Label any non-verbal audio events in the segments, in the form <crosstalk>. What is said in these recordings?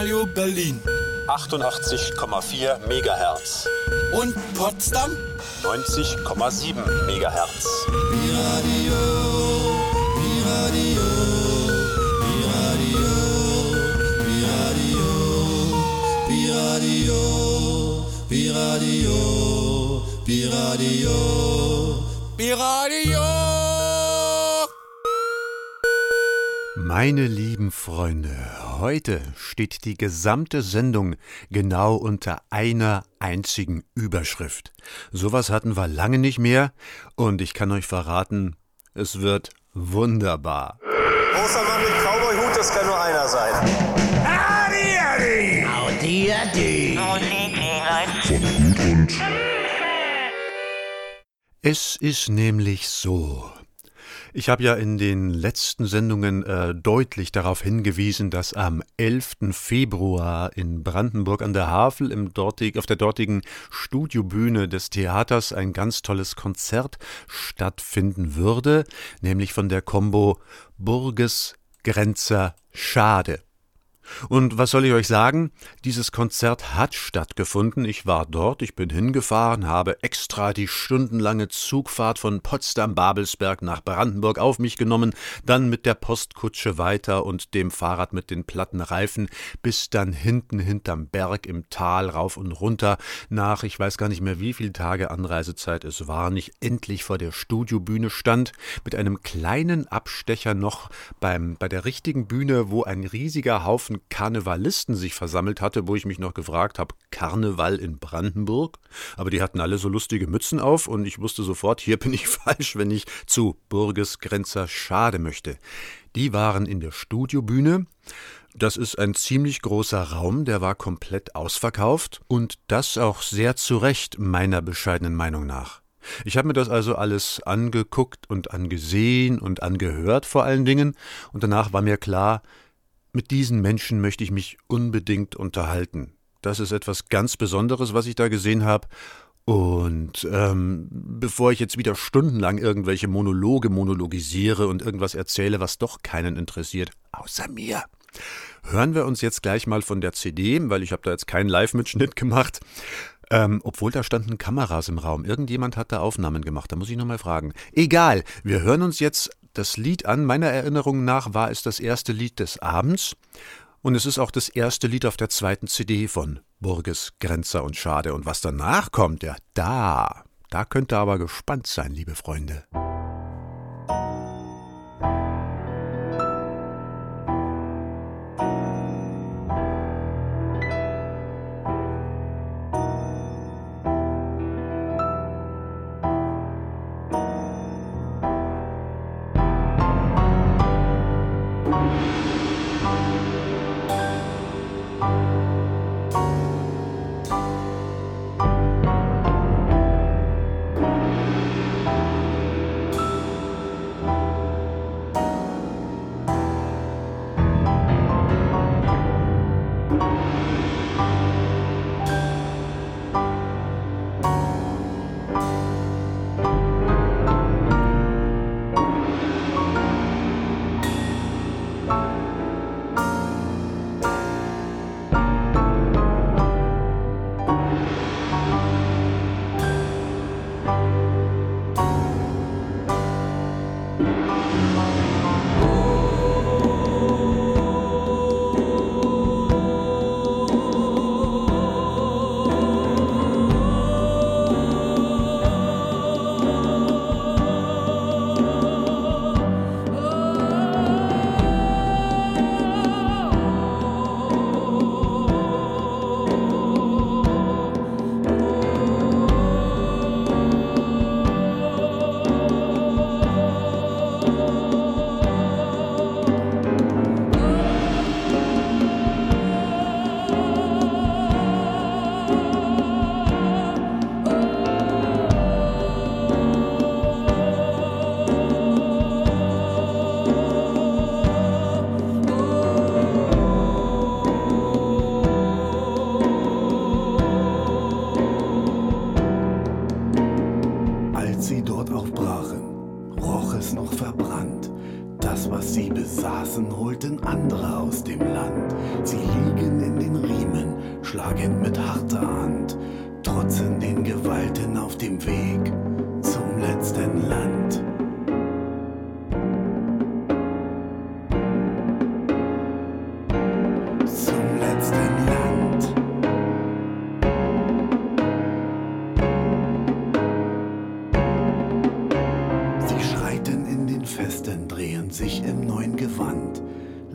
Radio Berlin. 88,4 Megahertz. Und Potsdam? 90,7 Megahertz. Radio, Radio, Radio, Radio, Radio, Radio, Radio. Meine lieben Freunde, heute steht die gesamte Sendung genau unter einer einzigen Überschrift. Sowas hatten wir lange nicht mehr und ich kann euch verraten, es wird wunderbar. Großer Mann mit Cowboy-Hut, das kann nur einer sein. Es ist nämlich so. Ich habe ja in den letzten Sendungen äh, deutlich darauf hingewiesen, dass am 11. Februar in Brandenburg an der Havel im dortig, auf der dortigen Studiobühne des Theaters ein ganz tolles Konzert stattfinden würde, nämlich von der Combo Burges Grenzer Schade. Und was soll ich euch sagen? Dieses Konzert hat stattgefunden. Ich war dort, ich bin hingefahren, habe extra die stundenlange Zugfahrt von Potsdam-Babelsberg nach Brandenburg auf mich genommen, dann mit der Postkutsche weiter und dem Fahrrad mit den platten Reifen bis dann hinten hinterm Berg im Tal rauf und runter nach, ich weiß gar nicht mehr wie viele Tage Anreisezeit es war, nicht endlich vor der Studiobühne stand, mit einem kleinen Abstecher noch beim, bei der richtigen Bühne, wo ein riesiger Haufen Karnevalisten sich versammelt hatte, wo ich mich noch gefragt habe, Karneval in Brandenburg? Aber die hatten alle so lustige Mützen auf und ich wusste sofort, hier bin ich <laughs> falsch, wenn ich zu Burgesgrenzer Schade möchte. Die waren in der Studiobühne. Das ist ein ziemlich großer Raum, der war komplett ausverkauft und das auch sehr zu Recht meiner bescheidenen Meinung nach. Ich habe mir das also alles angeguckt und angesehen und angehört vor allen Dingen, und danach war mir klar, mit diesen Menschen möchte ich mich unbedingt unterhalten. Das ist etwas ganz Besonderes, was ich da gesehen habe. Und ähm, bevor ich jetzt wieder stundenlang irgendwelche Monologe monologisiere und irgendwas erzähle, was doch keinen interessiert, außer mir, hören wir uns jetzt gleich mal von der CD, weil ich habe da jetzt keinen Live-Mitschnitt gemacht. Ähm, obwohl da standen Kameras im Raum. Irgendjemand hat da Aufnahmen gemacht. Da muss ich nochmal fragen. Egal, wir hören uns jetzt das Lied an. Meiner Erinnerung nach war es das erste Lied des Abends und es ist auch das erste Lied auf der zweiten CD von Burges, Grenzer und Schade. Und was danach kommt, ja, da, da könnt ihr aber gespannt sein, liebe Freunde.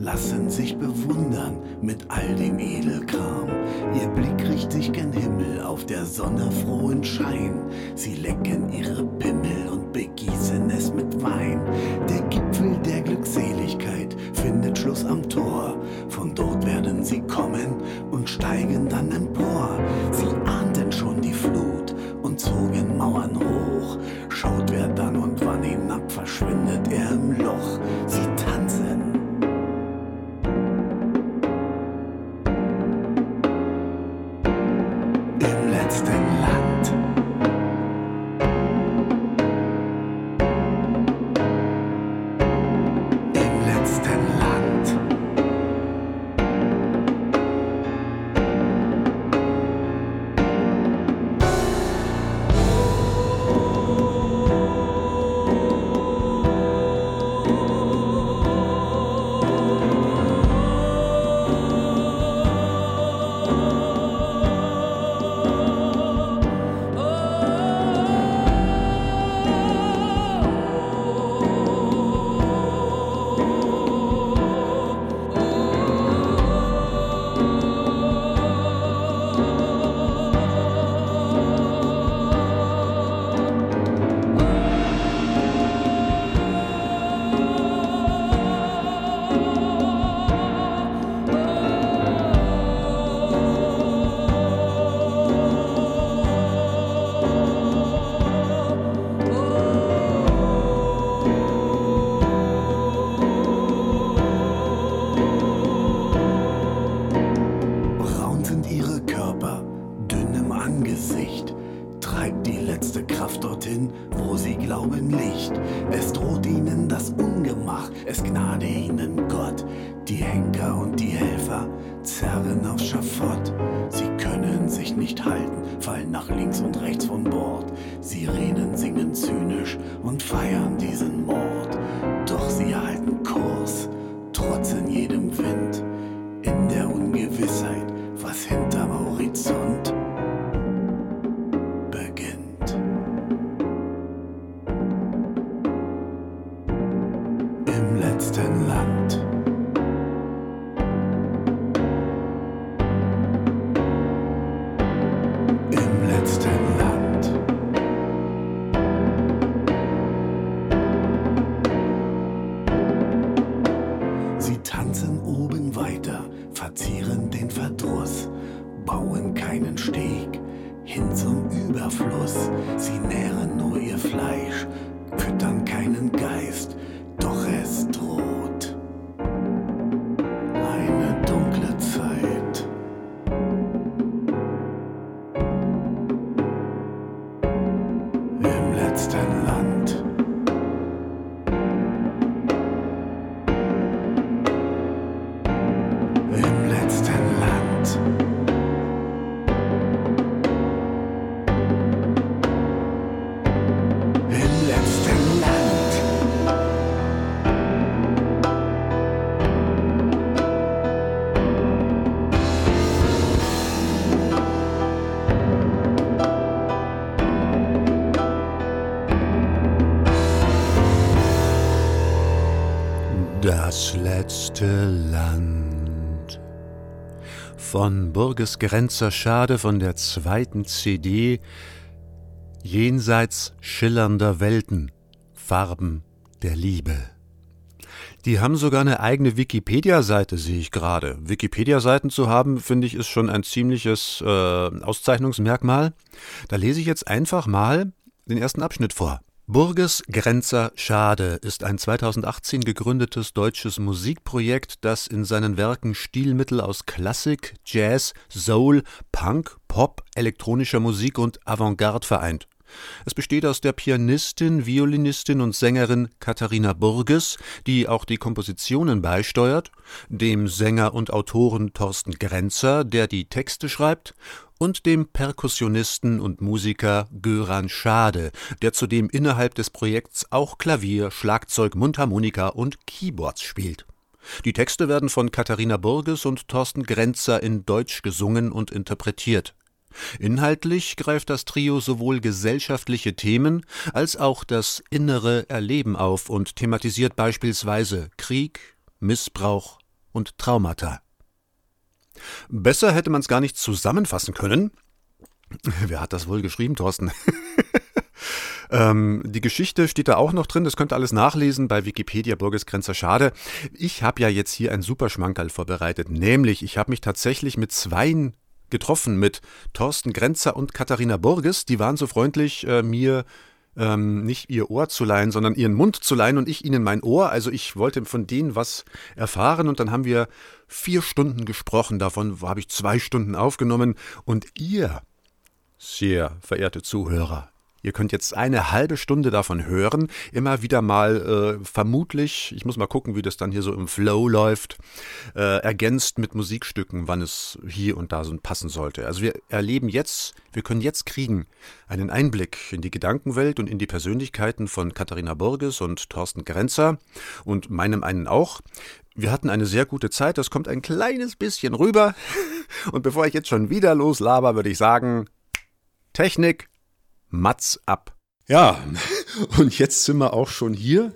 Lassen sich bewundern mit all dem Edelkram. Ihr Blick richtet sich gen Himmel auf der Sonne frohen Schein. Sie lecken ihre Pimmel und begießen es mit Wein. Der Gipfel der Glückseligkeit findet Schluss am Tor. Von dort werden sie kommen und steigen dann empor. Sie ahnten schon die Flut und zogen Mauern hoch. Die letzte Kraft dorthin, wo sie glauben Licht. Es droht ihnen das Ungemach, es gnade ihnen Gott. Die Henker und die Helfer zerren aufs Schafott. Sie können sich nicht halten, fallen nach links und rechts von Bord. Sirenen singen zynisch und feiern diesen Mord. Doch sie halten Kurs, trotzen jedem Wind in der Ungewissheit, was hinterm Land. Von Burges Grenzer Schade von der zweiten CD Jenseits schillernder Welten, Farben der Liebe. Die haben sogar eine eigene Wikipedia-Seite, sehe ich gerade. Wikipedia-Seiten zu haben, finde ich, ist schon ein ziemliches äh, Auszeichnungsmerkmal. Da lese ich jetzt einfach mal den ersten Abschnitt vor. Burges Grenzer Schade ist ein 2018 gegründetes deutsches Musikprojekt, das in seinen Werken Stilmittel aus Klassik, Jazz, Soul, Punk, Pop, elektronischer Musik und Avantgarde vereint. Es besteht aus der Pianistin, Violinistin und Sängerin Katharina Burges, die auch die Kompositionen beisteuert, dem Sänger und Autoren Thorsten Grenzer, der die Texte schreibt, und dem Perkussionisten und Musiker Göran Schade, der zudem innerhalb des Projekts auch Klavier, Schlagzeug, Mundharmonika und Keyboards spielt. Die Texte werden von Katharina Burges und Thorsten Grenzer in Deutsch gesungen und interpretiert. Inhaltlich greift das Trio sowohl gesellschaftliche Themen als auch das innere Erleben auf und thematisiert beispielsweise Krieg, Missbrauch und Traumata. Besser hätte man es gar nicht zusammenfassen können. <laughs> Wer hat das wohl geschrieben, Thorsten? <laughs> ähm, die Geschichte steht da auch noch drin, das könnt ihr alles nachlesen bei Wikipedia Burgesgrenzer Schade. Ich habe ja jetzt hier ein Superschmankerl vorbereitet, nämlich ich habe mich tatsächlich mit zweien getroffen, mit Thorsten Grenzer und Katharina Burges. Die waren so freundlich, äh, mir ähm, nicht ihr Ohr zu leihen, sondern ihren Mund zu leihen und ich ihnen mein Ohr. Also ich wollte von denen was erfahren und dann haben wir vier Stunden gesprochen. Davon habe ich zwei Stunden aufgenommen und ihr, sehr verehrte Zuhörer, Ihr könnt jetzt eine halbe Stunde davon hören, immer wieder mal äh, vermutlich, ich muss mal gucken, wie das dann hier so im Flow läuft, äh, ergänzt mit Musikstücken, wann es hier und da so passen sollte. Also wir erleben jetzt, wir können jetzt kriegen einen Einblick in die Gedankenwelt und in die Persönlichkeiten von Katharina Burges und Thorsten Grenzer und meinem einen auch. Wir hatten eine sehr gute Zeit, das kommt ein kleines bisschen rüber. <laughs> Und bevor ich jetzt schon wieder loslaber, würde ich sagen, Technik, Mats ab. Ja, <laughs> und jetzt sind wir auch schon hier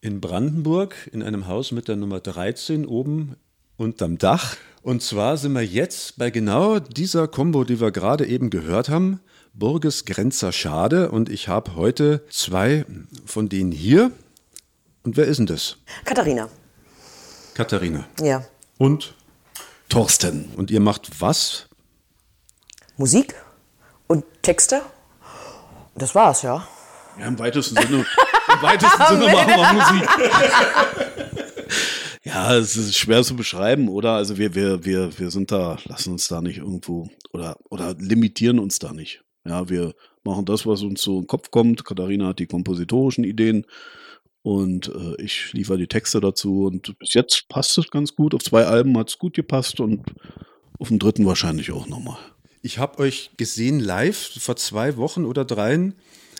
in Brandenburg in einem Haus mit der Nummer 13 oben unterm Dach. Und zwar sind wir jetzt bei genau dieser Combo, die wir gerade eben gehört haben. Burges Grenzer Schade. Und ich habe heute zwei von denen hier. Und wer ist denn das? Katharina. Katharina. Ja. Und Thorsten. Und ihr macht was? Musik und Texte. Das war's, ja. Ja, im weitesten Sinne, im weitesten <laughs> Sinne machen wir Musik. ja, es ist schwer zu beschreiben, oder? Also wir, wir, wir, wir sind da, lassen uns da nicht irgendwo oder, oder limitieren uns da nicht. Ja, wir machen das, was uns so in den Kopf kommt. Katharina hat die kompositorischen Ideen und äh, ich liefere die Texte dazu. Und bis jetzt passt es ganz gut. Auf zwei Alben hat es gut gepasst und auf dem dritten wahrscheinlich auch nochmal. Ich habe euch gesehen live vor zwei Wochen oder dreien.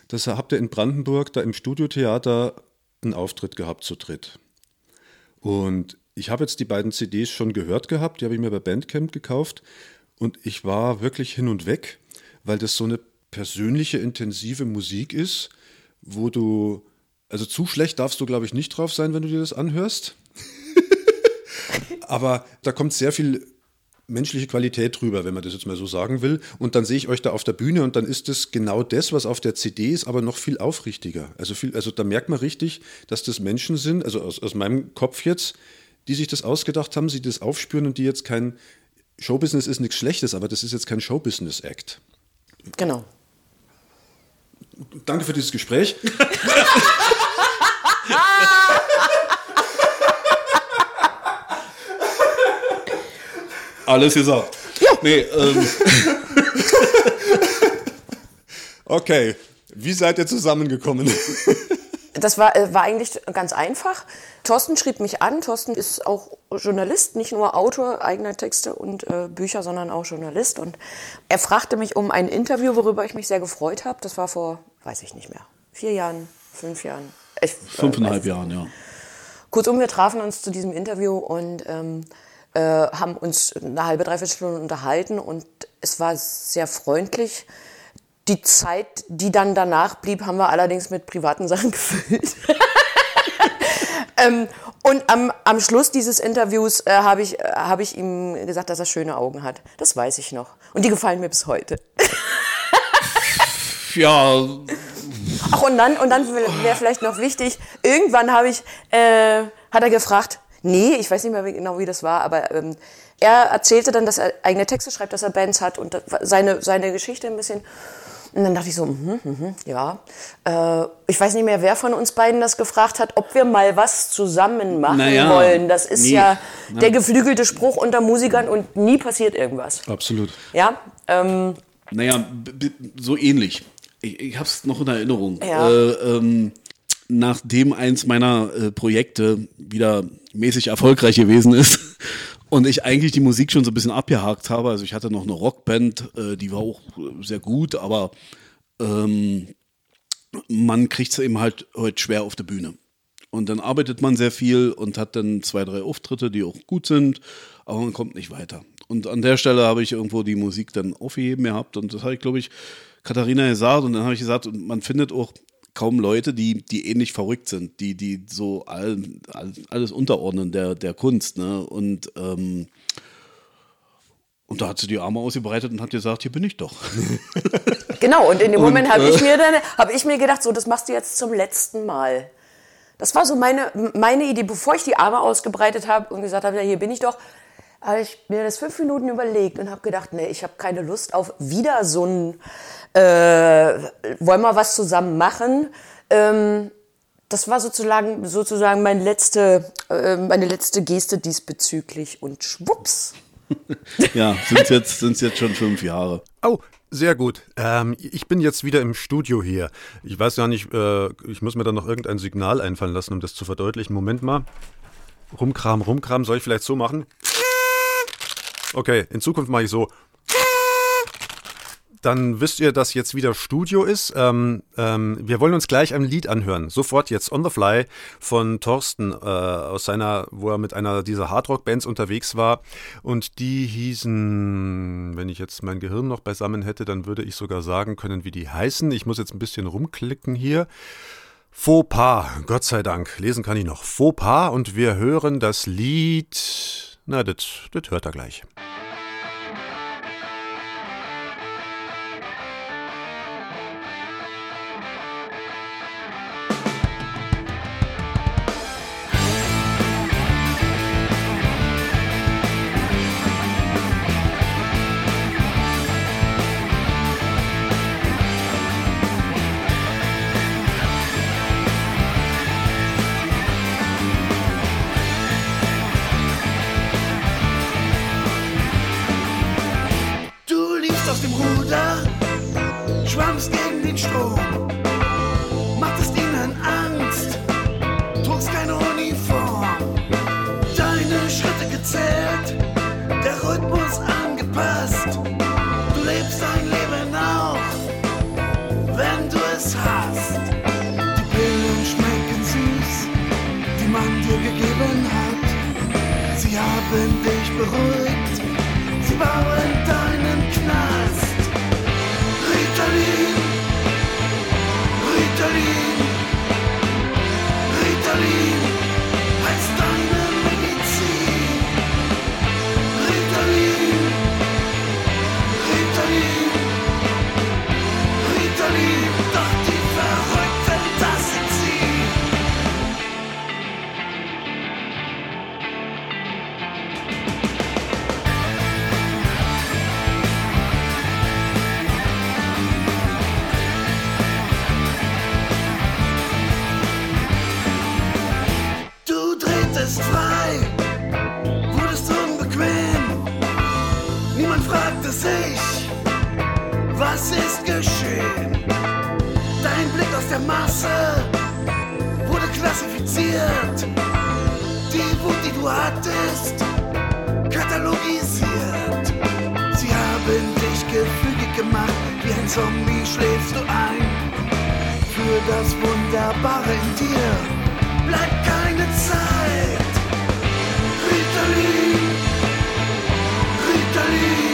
Das habt ihr in Brandenburg da im Studiotheater einen Auftritt gehabt zu dritt. Und ich habe jetzt die beiden CDs schon gehört gehabt, die habe ich mir bei Bandcamp gekauft. Und ich war wirklich hin und weg, weil das so eine persönliche, intensive Musik ist, wo du, also zu schlecht darfst du, glaube ich, nicht drauf sein, wenn du dir das anhörst. <laughs> Aber da kommt sehr viel menschliche Qualität drüber, wenn man das jetzt mal so sagen will. Und dann sehe ich euch da auf der Bühne und dann ist das genau das, was auf der CD ist, aber noch viel aufrichtiger. Also, viel, also da merkt man richtig, dass das Menschen sind, also aus, aus meinem Kopf jetzt, die sich das ausgedacht haben, sie das aufspüren und die jetzt kein Showbusiness ist nichts Schlechtes, aber das ist jetzt kein Showbusiness-Act. Genau. Danke für dieses Gespräch. <laughs> Alles gesagt. Ja. Nee, ähm, <laughs> Okay, wie seid ihr zusammengekommen? Das war, äh, war eigentlich ganz einfach. Thorsten schrieb mich an. Thorsten ist auch Journalist, nicht nur Autor eigener Texte und äh, Bücher, sondern auch Journalist. Und er fragte mich um ein Interview, worüber ich mich sehr gefreut habe. Das war vor, weiß ich nicht mehr, vier Jahren, fünf Jahren. Ich, äh, fünfeinhalb weiß- Jahren, ja. Kurzum, wir trafen uns zu diesem Interview und ähm, äh, haben uns eine halbe, dreiviertel Stunde unterhalten und es war sehr freundlich. Die Zeit, die dann danach blieb, haben wir allerdings mit privaten <laughs> Sachen gefüllt. <laughs> ähm, und am, am Schluss dieses Interviews äh, habe ich, äh, habe ich ihm gesagt, dass er schöne Augen hat. Das weiß ich noch. Und die gefallen mir bis heute. <laughs> Ja, Ach, und dann, und dann wäre vielleicht noch wichtig, irgendwann habe ich, äh, hat er gefragt, nee, ich weiß nicht mehr genau, wie das war, aber ähm, er erzählte dann, dass er eigene Texte schreibt, dass er Bands hat und seine, seine Geschichte ein bisschen. Und dann dachte ich so, mhm, mhm, ja. Äh, ich weiß nicht mehr, wer von uns beiden das gefragt hat, ob wir mal was zusammen machen Naja, wollen. Das ist nee. ja der geflügelte Spruch unter Musikern und nie passiert irgendwas. Absolut. Ja, ähm, naja, so ähnlich. ich, ich habe es noch in Erinnerung. Ja. Äh, ähm, nachdem eins meiner äh, Projekte wieder mäßig erfolgreich gewesen ist <laughs> und ich eigentlich die Musik schon so ein bisschen abgehakt habe, also ich hatte noch eine Rockband, äh, die war auch äh, sehr gut, aber ähm, man kriegt es eben halt heute schwer auf der Bühne. Und dann arbeitet man sehr viel und hat dann zwei, drei Auftritte, die auch gut sind, aber man kommt nicht weiter. Und an der Stelle habe ich irgendwo die Musik dann aufgeheben gehabt und das habe ich, glaube ich, Katharina gesagt und dann habe ich gesagt, man findet auch kaum Leute, die, die ähnlich verrückt sind, die, die so all, all, alles unterordnen der, der Kunst. Ne? Und, ähm, und da hat sie die Arme ausgebreitet und hat gesagt, hier bin ich doch. <laughs> Genau, und in dem Und, Moment habe äh, ich, mir dann- hab ich mir gedacht, so, das machst du jetzt zum letzten Mal. Das war so meine, meine Idee, bevor ich die Arme ausgebreitet habe und gesagt habe, ja, hier bin ich doch, habe ich mir das fünf Minuten überlegt und habe gedacht, nee, ich habe keine Lust auf wieder so ein, äh, wollen wir was zusammen machen. Ähm, das war sozusagen, sozusagen mein letzte, äh, meine letzte Geste diesbezüglich und schwupps. <laughs> ja, sind jetzt, sind's jetzt schon fünf Jahre. Oh, sehr gut. Ähm, ich bin jetzt wieder im Studio hier. Ich weiß gar nicht, äh, ich muss mir da noch irgendein Signal einfallen lassen, um das zu verdeutlichen. Moment mal. Rumkram, rumkram, soll ich vielleicht so machen? Okay, in Zukunft mache ich so. Dann wisst ihr, dass jetzt wieder Studio ist. Ähm, ähm, wir wollen uns gleich ein Lied anhören. Sofort jetzt on the fly von Thorsten äh, aus seiner, wo er mit einer dieser Hardrock-Bands unterwegs war. Und die hießen, wenn ich jetzt mein Gehirn noch beisammen hätte, dann würde ich sogar sagen können, wie die heißen. Ich muss jetzt ein bisschen rumklicken hier. Fauxpas, Gott sei Dank. Lesen kann ich noch. Fauxpas und wir hören das Lied. Na, das das hört er gleich. Haben dich beruhigt, sie aus der Masse wurde klassifiziert. Die Wut, die du hattest, katalogisiert. Sie haben dich gefügig gemacht, wie ein Zombie schläfst du ein. Für das Wunderbare in dir bleibt keine Zeit. Ritalin, Ritalin,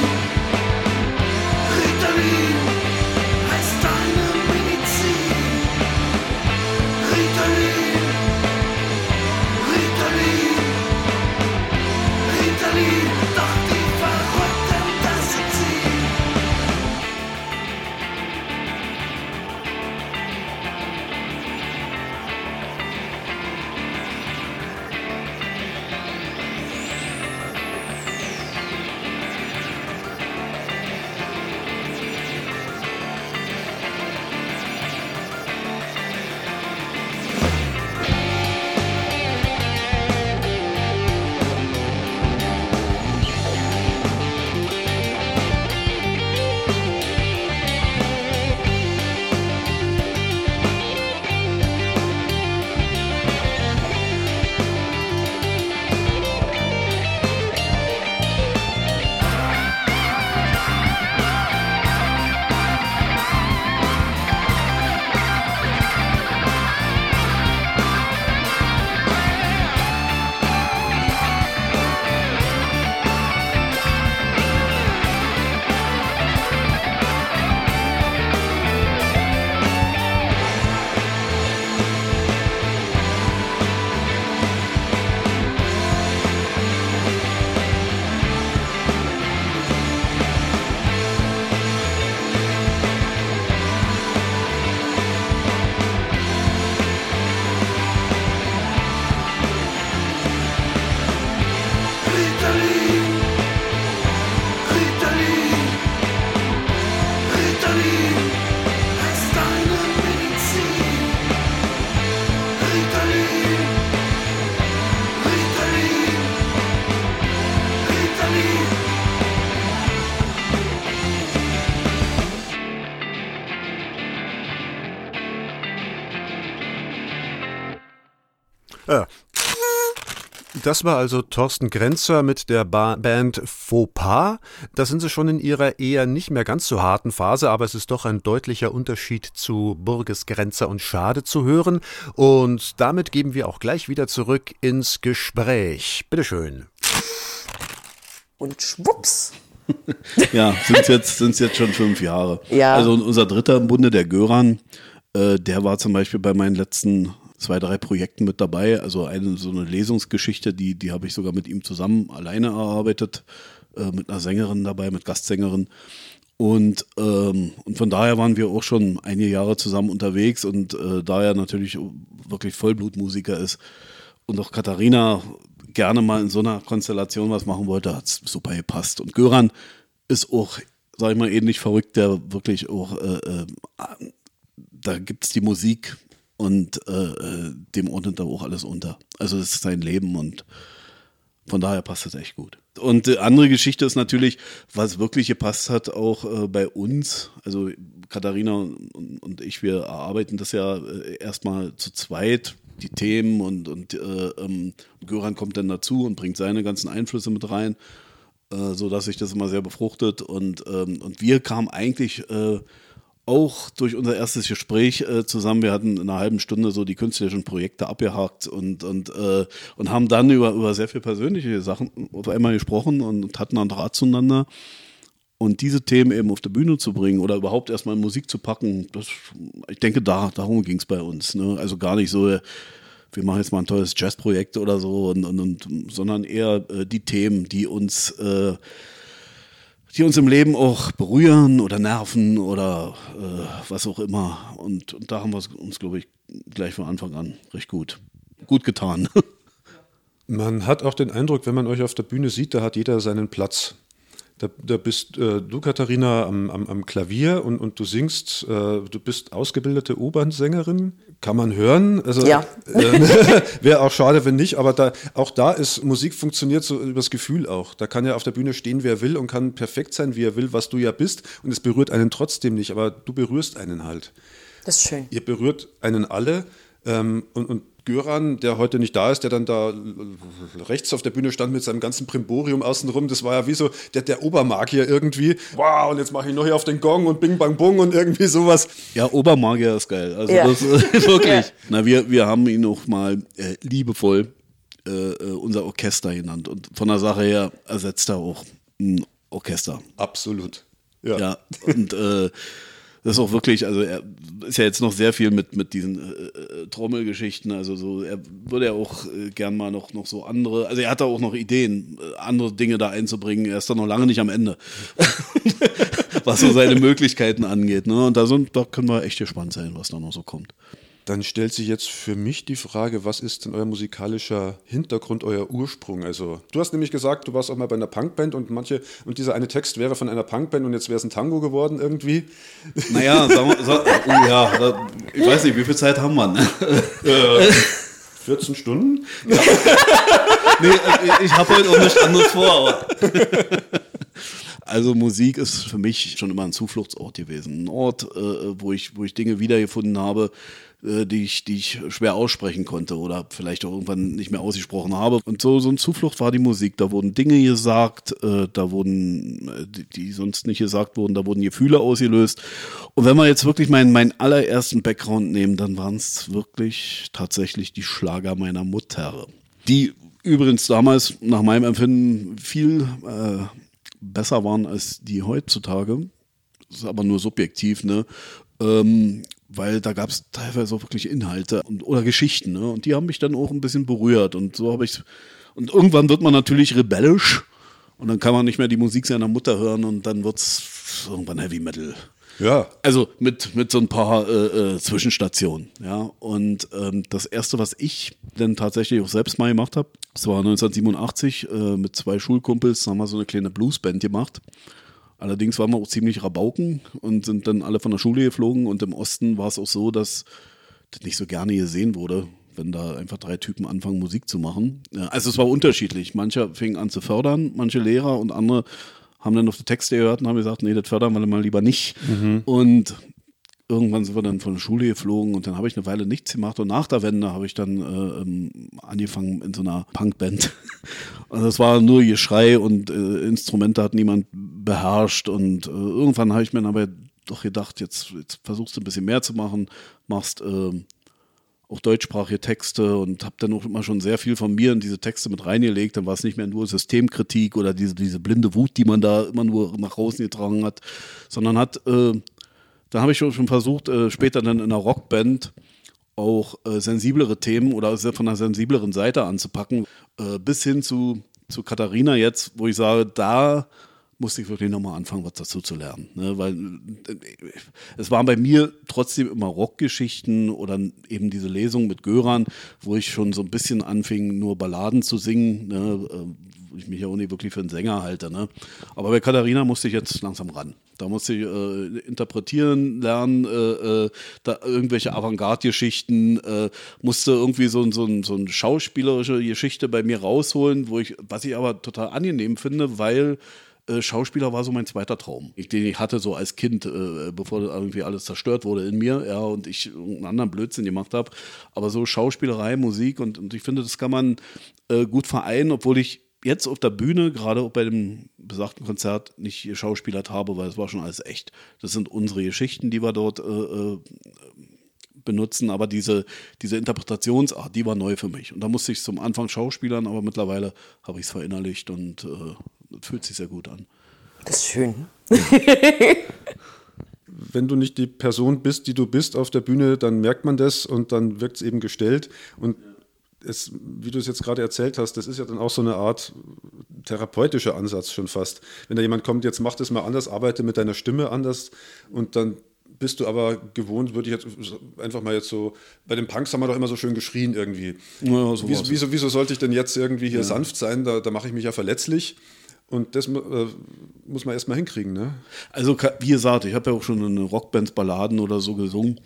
Das war also Thorsten Grenzer mit der ba Band Fauxpas. Da sind sie schon in ihrer eher nicht mehr ganz so harten Phase, aber es ist doch ein deutlicher Unterschied zu Burges Grenzer und Schade zu hören. Und damit geben wir auch gleich wieder zurück ins Gespräch. Bitteschön. Und schwupps. <laughs> Ja, sind jetzt, sind's jetzt schon fünf Jahre. Ja. Also unser dritter im Bunde, der Göran, äh, der war zum Beispiel bei meinen letzten zwei, drei Projekten mit dabei. Also eine so eine Lesungsgeschichte, die, die habe ich sogar mit ihm zusammen alleine erarbeitet, äh, mit einer Sängerin dabei, mit Gastsängerin. Und, ähm, und von daher waren wir auch schon einige Jahre zusammen unterwegs und äh, da er natürlich wirklich Vollblutmusiker ist und auch Katharina gerne mal in so einer Konstellation was machen wollte, hat es super gepasst. Und Göran ist auch, sag ich mal, ähnlich verrückt, der wirklich auch, äh, äh, da gibt es die Musik und äh, äh, dem ordnet er auch alles unter. Also es ist sein Leben und von daher passt das echt gut. Und die andere Geschichte ist natürlich, was wirklich gepasst hat, auch äh, bei uns. Also Katharina und, und ich, wir erarbeiten das ja äh, erstmal zu zweit, die Themen und, und äh, ähm, Göran kommt dann dazu und bringt seine ganzen Einflüsse mit rein, äh, so dass sich das immer sehr befruchtet. Und, ähm, und wir kamen eigentlich äh, auch durch unser erstes Gespräch äh, zusammen, wir hatten in einer halben Stunde so die künstlerischen Projekte abgehakt und, und, äh, und haben dann über, über sehr viel persönliche Sachen auf einmal gesprochen und hatten einen Draht zueinander. Und diese Themen eben auf der Bühne zu bringen oder überhaupt erstmal in Musik zu packen, das, ich denke, da, darum ging es bei uns. Ne? Also gar nicht so, wir machen jetzt mal ein tolles Jazzprojekt oder so, und, und, und, sondern eher äh, die Themen, die uns äh, die uns im Leben auch berühren oder nerven oder äh, was auch immer. Und, und da haben wir uns, glaube ich, gleich von Anfang an recht gut, gut getan. <laughs> Man hat auch den Eindruck, wenn man euch auf der Bühne sieht, da hat jeder seinen Platz. Da, da bist äh, du, Katharina, am, am, am Klavier und, und du singst, äh, du bist ausgebildete U-Bahn-Sängerin, kann man hören. Also, Ja. <laughs> Äh, Wäre auch schade, wenn nicht, aber da, auch da ist Musik funktioniert so übers Gefühl auch. Da kann ja auf der Bühne stehen, wer will und kann perfekt sein, wie er will, was du ja bist. Und es berührt einen trotzdem nicht, aber du berührst einen halt. Das ist schön. Ihr berührt einen alle. Ähm, und, und Göran, der heute nicht da ist, der dann da rechts auf der Bühne stand mit seinem ganzen Primborium außenrum, das war ja wie so der, der Obermagier irgendwie. Wow, und jetzt mache ich noch hier auf den Gong und Bing Bang Bung und irgendwie sowas. Ja, Obermagier ist geil. Also Ja. das äh, <laughs> wirklich. Ja. Na, wir, wir haben ihn auch mal äh, liebevoll äh, äh, unser Orchester genannt. Und von der Sache her ersetzt er auch ein Orchester. Absolut. Ja. Ja, und äh, das ist auch wirklich, also er ist ja jetzt noch sehr viel mit, mit diesen äh, äh, Trommelgeschichten, also so, er würde ja auch äh, gern mal noch, noch so andere, also er hat da auch noch Ideen, äh, andere Dinge da einzubringen, er ist da noch lange nicht am Ende, <laughs> was so seine Möglichkeiten angeht, ne? und da, sind, da können wir echt gespannt sein, was da noch so kommt. Dann stellt sich jetzt für mich die Frage, was ist denn euer musikalischer Hintergrund, euer Ursprung? Also, du hast nämlich gesagt, du warst auch mal bei einer Punkband und manche, und dieser eine Text wäre von einer Punkband und jetzt wäre es ein Tango geworden irgendwie. Naja, <laughs> sagen wir, sag, oh ja, da, ich weiß nicht, wie viel Zeit haben wir, ne? 14 Stunden? <laughs> Nee, äh, ich habe heute auch nichts anderes vor. Aber also Musik ist für mich schon immer ein Zufluchtsort gewesen. Ein Ort, äh, wo, ich, wo ich Dinge wiedergefunden habe, äh, die, ich, die ich schwer aussprechen konnte oder vielleicht auch irgendwann nicht mehr ausgesprochen habe. Und so, so ein Zuflucht war die Musik. Da wurden Dinge gesagt, äh, da wurden, äh, die, die sonst nicht gesagt wurden, da wurden Gefühle ausgelöst. Und wenn wir jetzt wirklich meinen, meinen allerersten Background nehmen, dann waren es wirklich tatsächlich die Schlager meiner Mutter. Die übrigens damals nach meinem Empfinden viel äh, besser waren als die heutzutage. Das ist aber nur subjektiv, ne? Ähm, weil da gab es teilweise auch wirklich Inhalte und, oder Geschichten, ne? Und die haben mich dann auch ein bisschen berührt. Und so habe ich. Und irgendwann wird man natürlich rebellisch und dann kann man nicht mehr die Musik seiner Mutter hören und dann wird's irgendwann Heavy Metal. Ja. Also mit, mit so ein paar äh, äh, Zwischenstationen, ja. Und ähm, das erste, was ich dann tatsächlich auch selbst mal gemacht habe, das war 1987 äh, mit zwei Schulkumpels, haben wir so eine kleine Bluesband gemacht. Allerdings waren wir auch ziemlich Rabauken und sind dann alle von der Schule geflogen und im Osten war es auch so, dass das nicht so gerne gesehen wurde, wenn da einfach drei Typen anfangen, Musik zu machen. Also es war unterschiedlich. Manche fingen an zu fördern, manche Lehrer und andere haben dann auf die Texte gehört und haben gesagt, nee, das fördern wir mal lieber nicht. Und irgendwann sind wir dann von der Schule geflogen und dann habe ich eine Weile nichts gemacht und nach der Wende habe ich dann äh, ähm, angefangen in so einer Punkband. <laughs> Und das war nur Geschrei und äh, Instrumente hat niemand beherrscht und äh, irgendwann habe ich mir dann aber doch gedacht, jetzt, jetzt versuchst du ein bisschen mehr zu machen, machst äh, auch deutschsprachige Texte und habe dann auch immer schon sehr viel von mir in diese Texte mit reingelegt. Dann war es nicht mehr nur Systemkritik oder diese, diese blinde Wut, die man da immer nur nach außen getragen hat, sondern hat, äh, da habe ich schon versucht, äh, später dann in einer Rockband auch äh, sensiblere Themen oder von einer sensibleren Seite anzupacken, äh, bis hin zu, zu Katharina jetzt, wo ich sage, da musste ich wirklich nochmal anfangen, was dazu zu lernen. Ne? Weil äh, es waren bei mir trotzdem immer Rockgeschichten oder eben diese Lesung mit Göran, wo ich schon so ein bisschen anfing, nur Balladen zu singen, ne? Äh, ich mich ja auch nicht wirklich für einen Sänger halte. Ne? Aber bei Katharina musste ich jetzt langsam ran. Da musste ich äh, interpretieren lernen, äh, äh, da irgendwelche Avantgarde-Geschichten, äh, musste irgendwie so, so, so eine schauspielerische Geschichte bei mir rausholen, wo ich, was ich aber total angenehm finde, weil äh, Schauspieler war so mein zweiter Traum, den ich hatte so als Kind, äh, bevor irgendwie alles zerstört wurde in mir, ja, und ich einen anderen Blödsinn gemacht habe. Aber so Schauspielerei, Musik und, und ich finde, das kann man äh, gut vereinen, obwohl ich jetzt auf der Bühne, gerade bei dem besagten Konzert, nicht geschauspielert habe, weil es war schon alles echt. Das sind unsere Geschichten, die wir dort äh, benutzen, aber diese, diese Interpretationsart, die war neu für mich. Und da musste ich zum Anfang schauspielern, aber mittlerweile habe ich es verinnerlicht und äh, fühlt sich sehr gut an. Das ist schön. <laughs> Wenn du nicht die Person bist, die du bist auf der Bühne, dann merkt man das und dann wirkt es eben gestellt. Und es, wie du es jetzt gerade erzählt hast, das ist ja dann auch so eine Art therapeutischer Ansatz schon fast. Wenn da jemand kommt, jetzt mach das mal anders, arbeite mit deiner Stimme anders und dann bist du aber gewohnt, würde ich jetzt einfach mal jetzt so, bei den Punks haben wir doch immer so schön geschrien irgendwie. Ja, so wieso, wieso, wieso, sollte ich denn jetzt irgendwie hier ja. sanft sein? Da, da mache ich mich ja verletzlich. Und das äh, muss man erstmal hinkriegen, ne? Also, wie gesagt, ich habe ja auch schon in Rockbands Balladen oder so gesungen.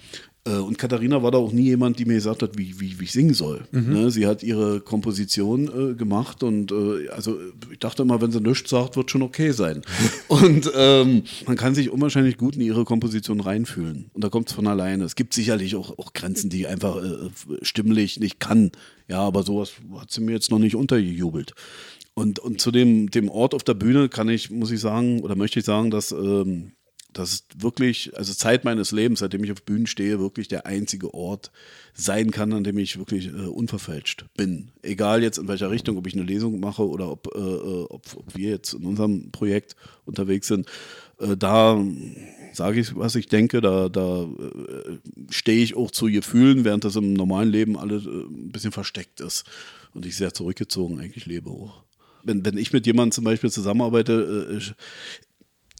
Äh, und Katharina war da auch nie jemand, die mir gesagt hat, wie, wie, wie ich singen soll. Mhm. Ne? Sie hat ihre Komposition äh, gemacht und äh, also ich dachte immer, wenn sie nichts sagt, wird schon okay sein. <laughs> und ähm, man kann sich unwahrscheinlich gut in ihre Komposition reinfühlen. Und da kommt es von alleine. Es gibt sicherlich auch, auch Grenzen, die ich einfach äh, stimmlich nicht kann. Ja, aber sowas hat sie mir jetzt noch nicht untergejubelt. Und, und zu dem, dem Ort auf der Bühne kann ich, muss ich sagen, oder möchte ich sagen, dass ähm, das wirklich, also Zeit meines Lebens, seitdem ich auf Bühnen stehe, wirklich der einzige Ort sein kann, an dem ich wirklich äh, unverfälscht bin. Egal jetzt in welcher Richtung, ob ich eine Lesung mache oder ob, äh, äh ob, ob wir jetzt in unserem Projekt unterwegs sind. Äh, da sage ich, was ich denke, da, da äh, stehe ich auch zu Gefühlen, während das im normalen Leben alles äh, ein bisschen versteckt ist und ich sehr zurückgezogen eigentlich lebe auch wenn, wenn ich mit jemandem zum Beispiel zusammenarbeite, äh,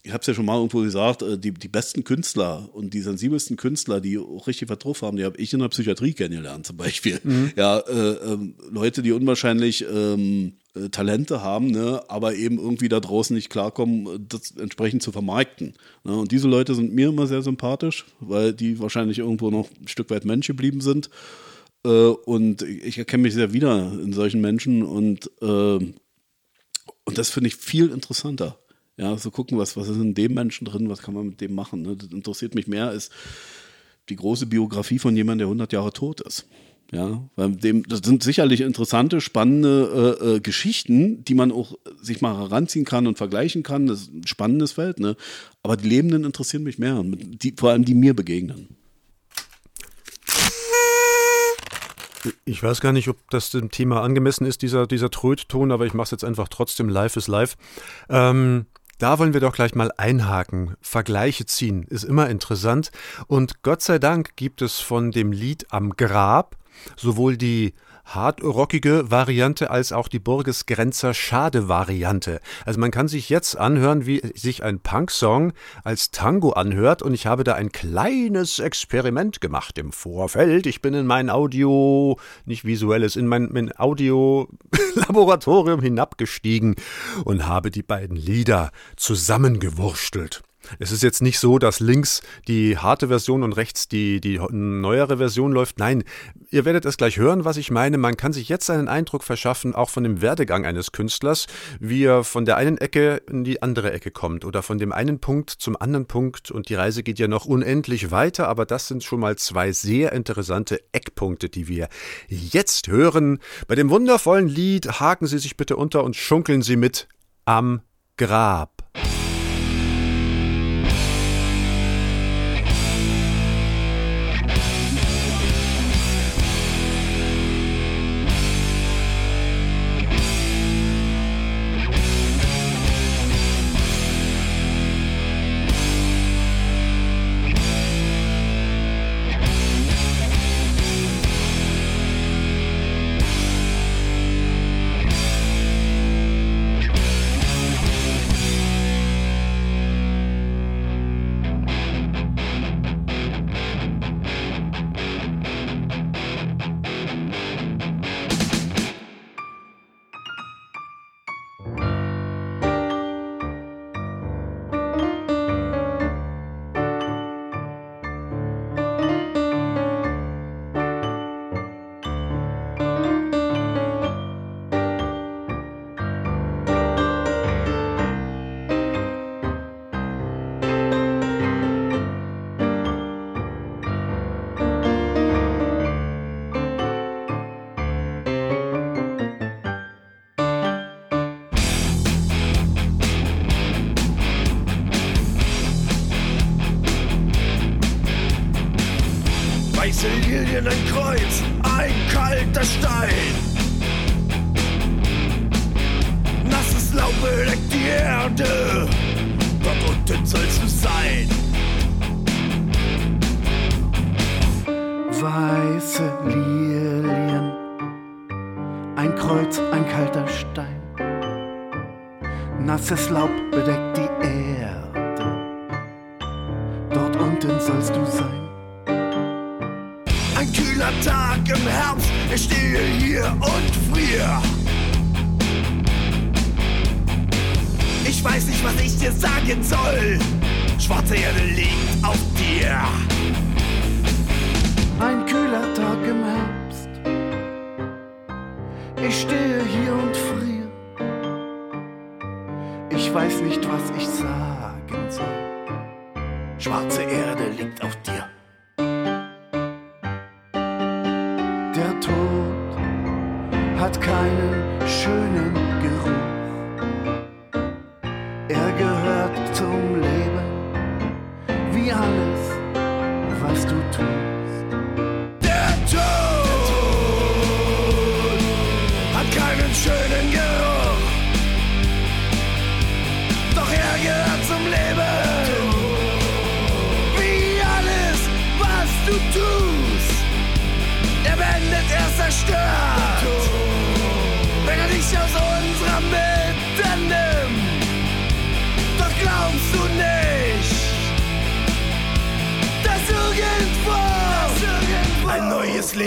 ich habe es ja schon mal irgendwo gesagt, äh, die, die besten Künstler und die sensibelsten Künstler, die auch richtig was drauf haben, die habe ich in der Psychiatrie kennengelernt zum Beispiel. Mhm. Ja, äh, äh, Leute, die unwahrscheinlich ähm, äh, Talente haben, ne, aber eben irgendwie da draußen nicht klarkommen, das entsprechend zu vermarkten. Ne? Und diese Leute sind mir immer sehr sympathisch, weil die wahrscheinlich irgendwo noch ein Stück weit Mensch geblieben sind. Äh, und ich erkenne mich sehr wieder in solchen Menschen und und das finde ich viel interessanter. Ja, so gucken, was, was ist in dem Menschen drin, was kann man mit dem machen. Ne? Das interessiert mich mehr als die große Biografie von jemandem, der 100 Jahre tot ist. Ja, weil dem, das sind sicherlich interessante, spannende äh, äh, Geschichten, die man auch sich mal heranziehen kann und vergleichen kann. Das ist ein spannendes Feld, ne? Aber die Lebenden interessieren mich mehr, die, vor allem die mir begegnen. Ich weiß gar nicht, ob das dem Thema angemessen ist, dieser, dieser Trötton, aber ich mache es jetzt einfach trotzdem. Live ist live. Ähm, da wollen wir doch gleich mal einhaken. Vergleiche ziehen ist immer interessant. Und Gott sei Dank gibt es von dem Lied Am Grab sowohl die hardrockige Variante als auch die Burgesgrenzer Schade-Variante. Also man kann sich jetzt anhören, wie sich ein Punk-Song als Tango anhört und ich habe da ein kleines Experiment gemacht im Vorfeld. Ich bin in mein Audio, nicht visuelles, in mein, mein Audio-Laboratorium <laughs> hinabgestiegen und habe die beiden Lieder zusammengewurstelt. Es ist jetzt nicht so, dass links die harte Version und rechts die, die neuere Version läuft. Nein, ihr werdet es gleich hören, was ich meine. Man kann sich jetzt einen Eindruck verschaffen, auch von dem Werdegang eines Künstlers, wie er von der einen Ecke in die andere Ecke kommt oder von dem einen Punkt zum anderen Punkt. Und die Reise geht ja noch unendlich weiter, aber das sind schon mal zwei sehr interessante Eckpunkte, die wir jetzt hören. Bei dem wundervollen Lied haken Sie sich bitte unter und schunkeln Sie mit am Grab. Der Tod hat keinen schönen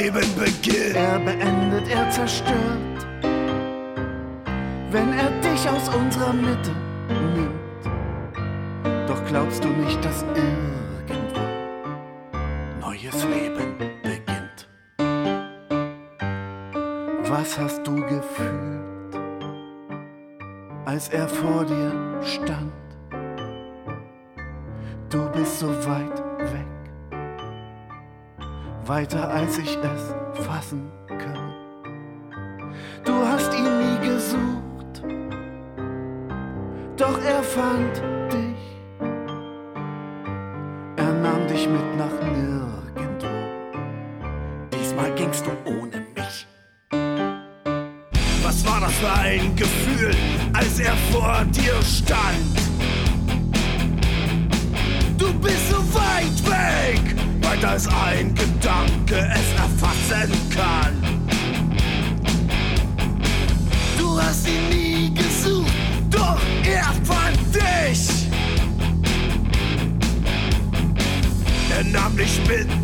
Leben beginnt. Er beendet, er zerstört. Wenn er dich aus unserer Mitte nimmt. Doch glaubst du nicht, dass irgendwo neues Leben beginnt? Was hast du gefühlt, als er vor dir stand? Weiter als ich es fassen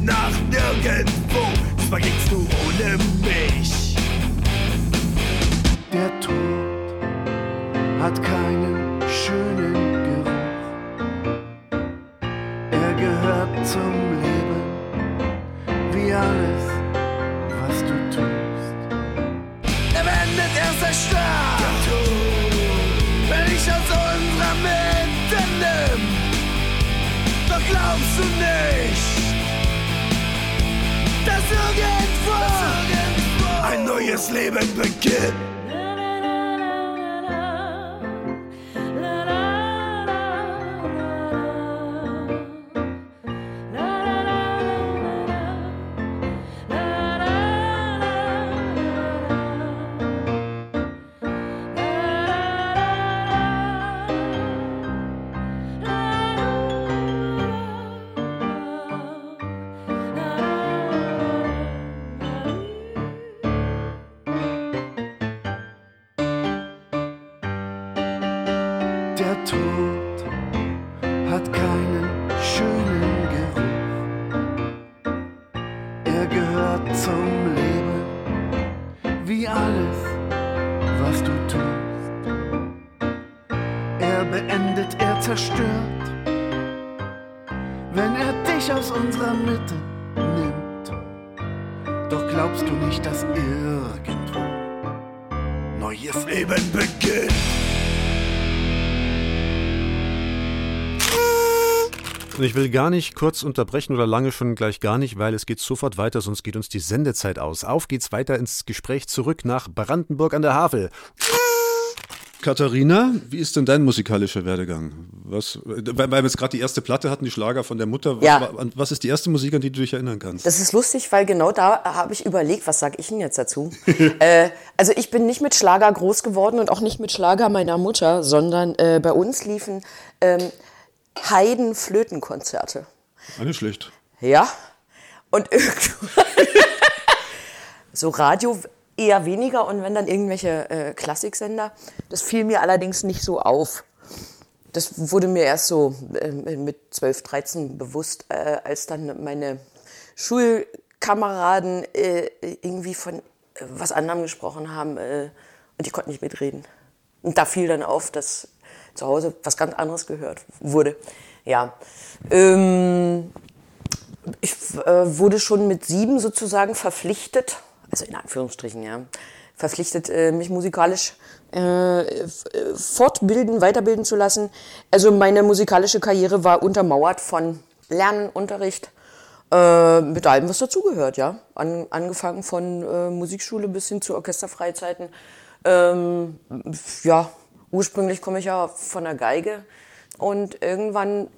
nach nirgendwo, diesmal gingst du ohne mich. Der Tod hat keinen Und ich will gar nicht kurz unterbrechen oder lange schon gleich gar nicht, weil es geht sofort weiter, sonst geht uns die Sendezeit aus. Auf geht's weiter ins Gespräch zurück nach Brandenburg an der Havel. Katharina, wie ist denn dein musikalischer Werdegang? Was, weil wir jetzt gerade die erste Platte hatten, die Schlager von der Mutter. Was, Ja. was ist die erste Musik, an die du dich erinnern kannst? Das ist lustig, weil genau da habe ich überlegt, was sage ich denn jetzt dazu? <laughs> äh, also ich bin nicht mit Schlager groß geworden und auch nicht mit Schlager meiner Mutter, sondern äh, bei uns liefen ähm, Heiden-Flötenkonzerte. Ah, nicht schlecht. Ja. Und irgendwann <laughs> so Radio eher weniger und wenn dann irgendwelche äh, Klassiksender. Das fiel mir allerdings nicht so auf. Das wurde mir erst so äh, mit 12, 13 bewusst, äh, als dann meine Schulkameraden äh, irgendwie von äh, was anderem gesprochen haben äh, und die konnten nicht mitreden. Und da fiel dann auf, dass zu Hause was ganz anderes gehört wurde. Ja. Ähm, ich äh, wurde schon mit sieben sozusagen verpflichtet, also in Anführungsstrichen, ja, verpflichtet, äh, mich musikalisch äh, fortbilden, weiterbilden zu lassen. Also meine musikalische Karriere war untermauert von Lernen, Unterricht, äh, mit allem, was dazugehört, ja. An, angefangen von äh, Musikschule bis hin zu Orchesterfreizeiten. Ähm, ja, ursprünglich komme ich ja von der Geige und irgendwann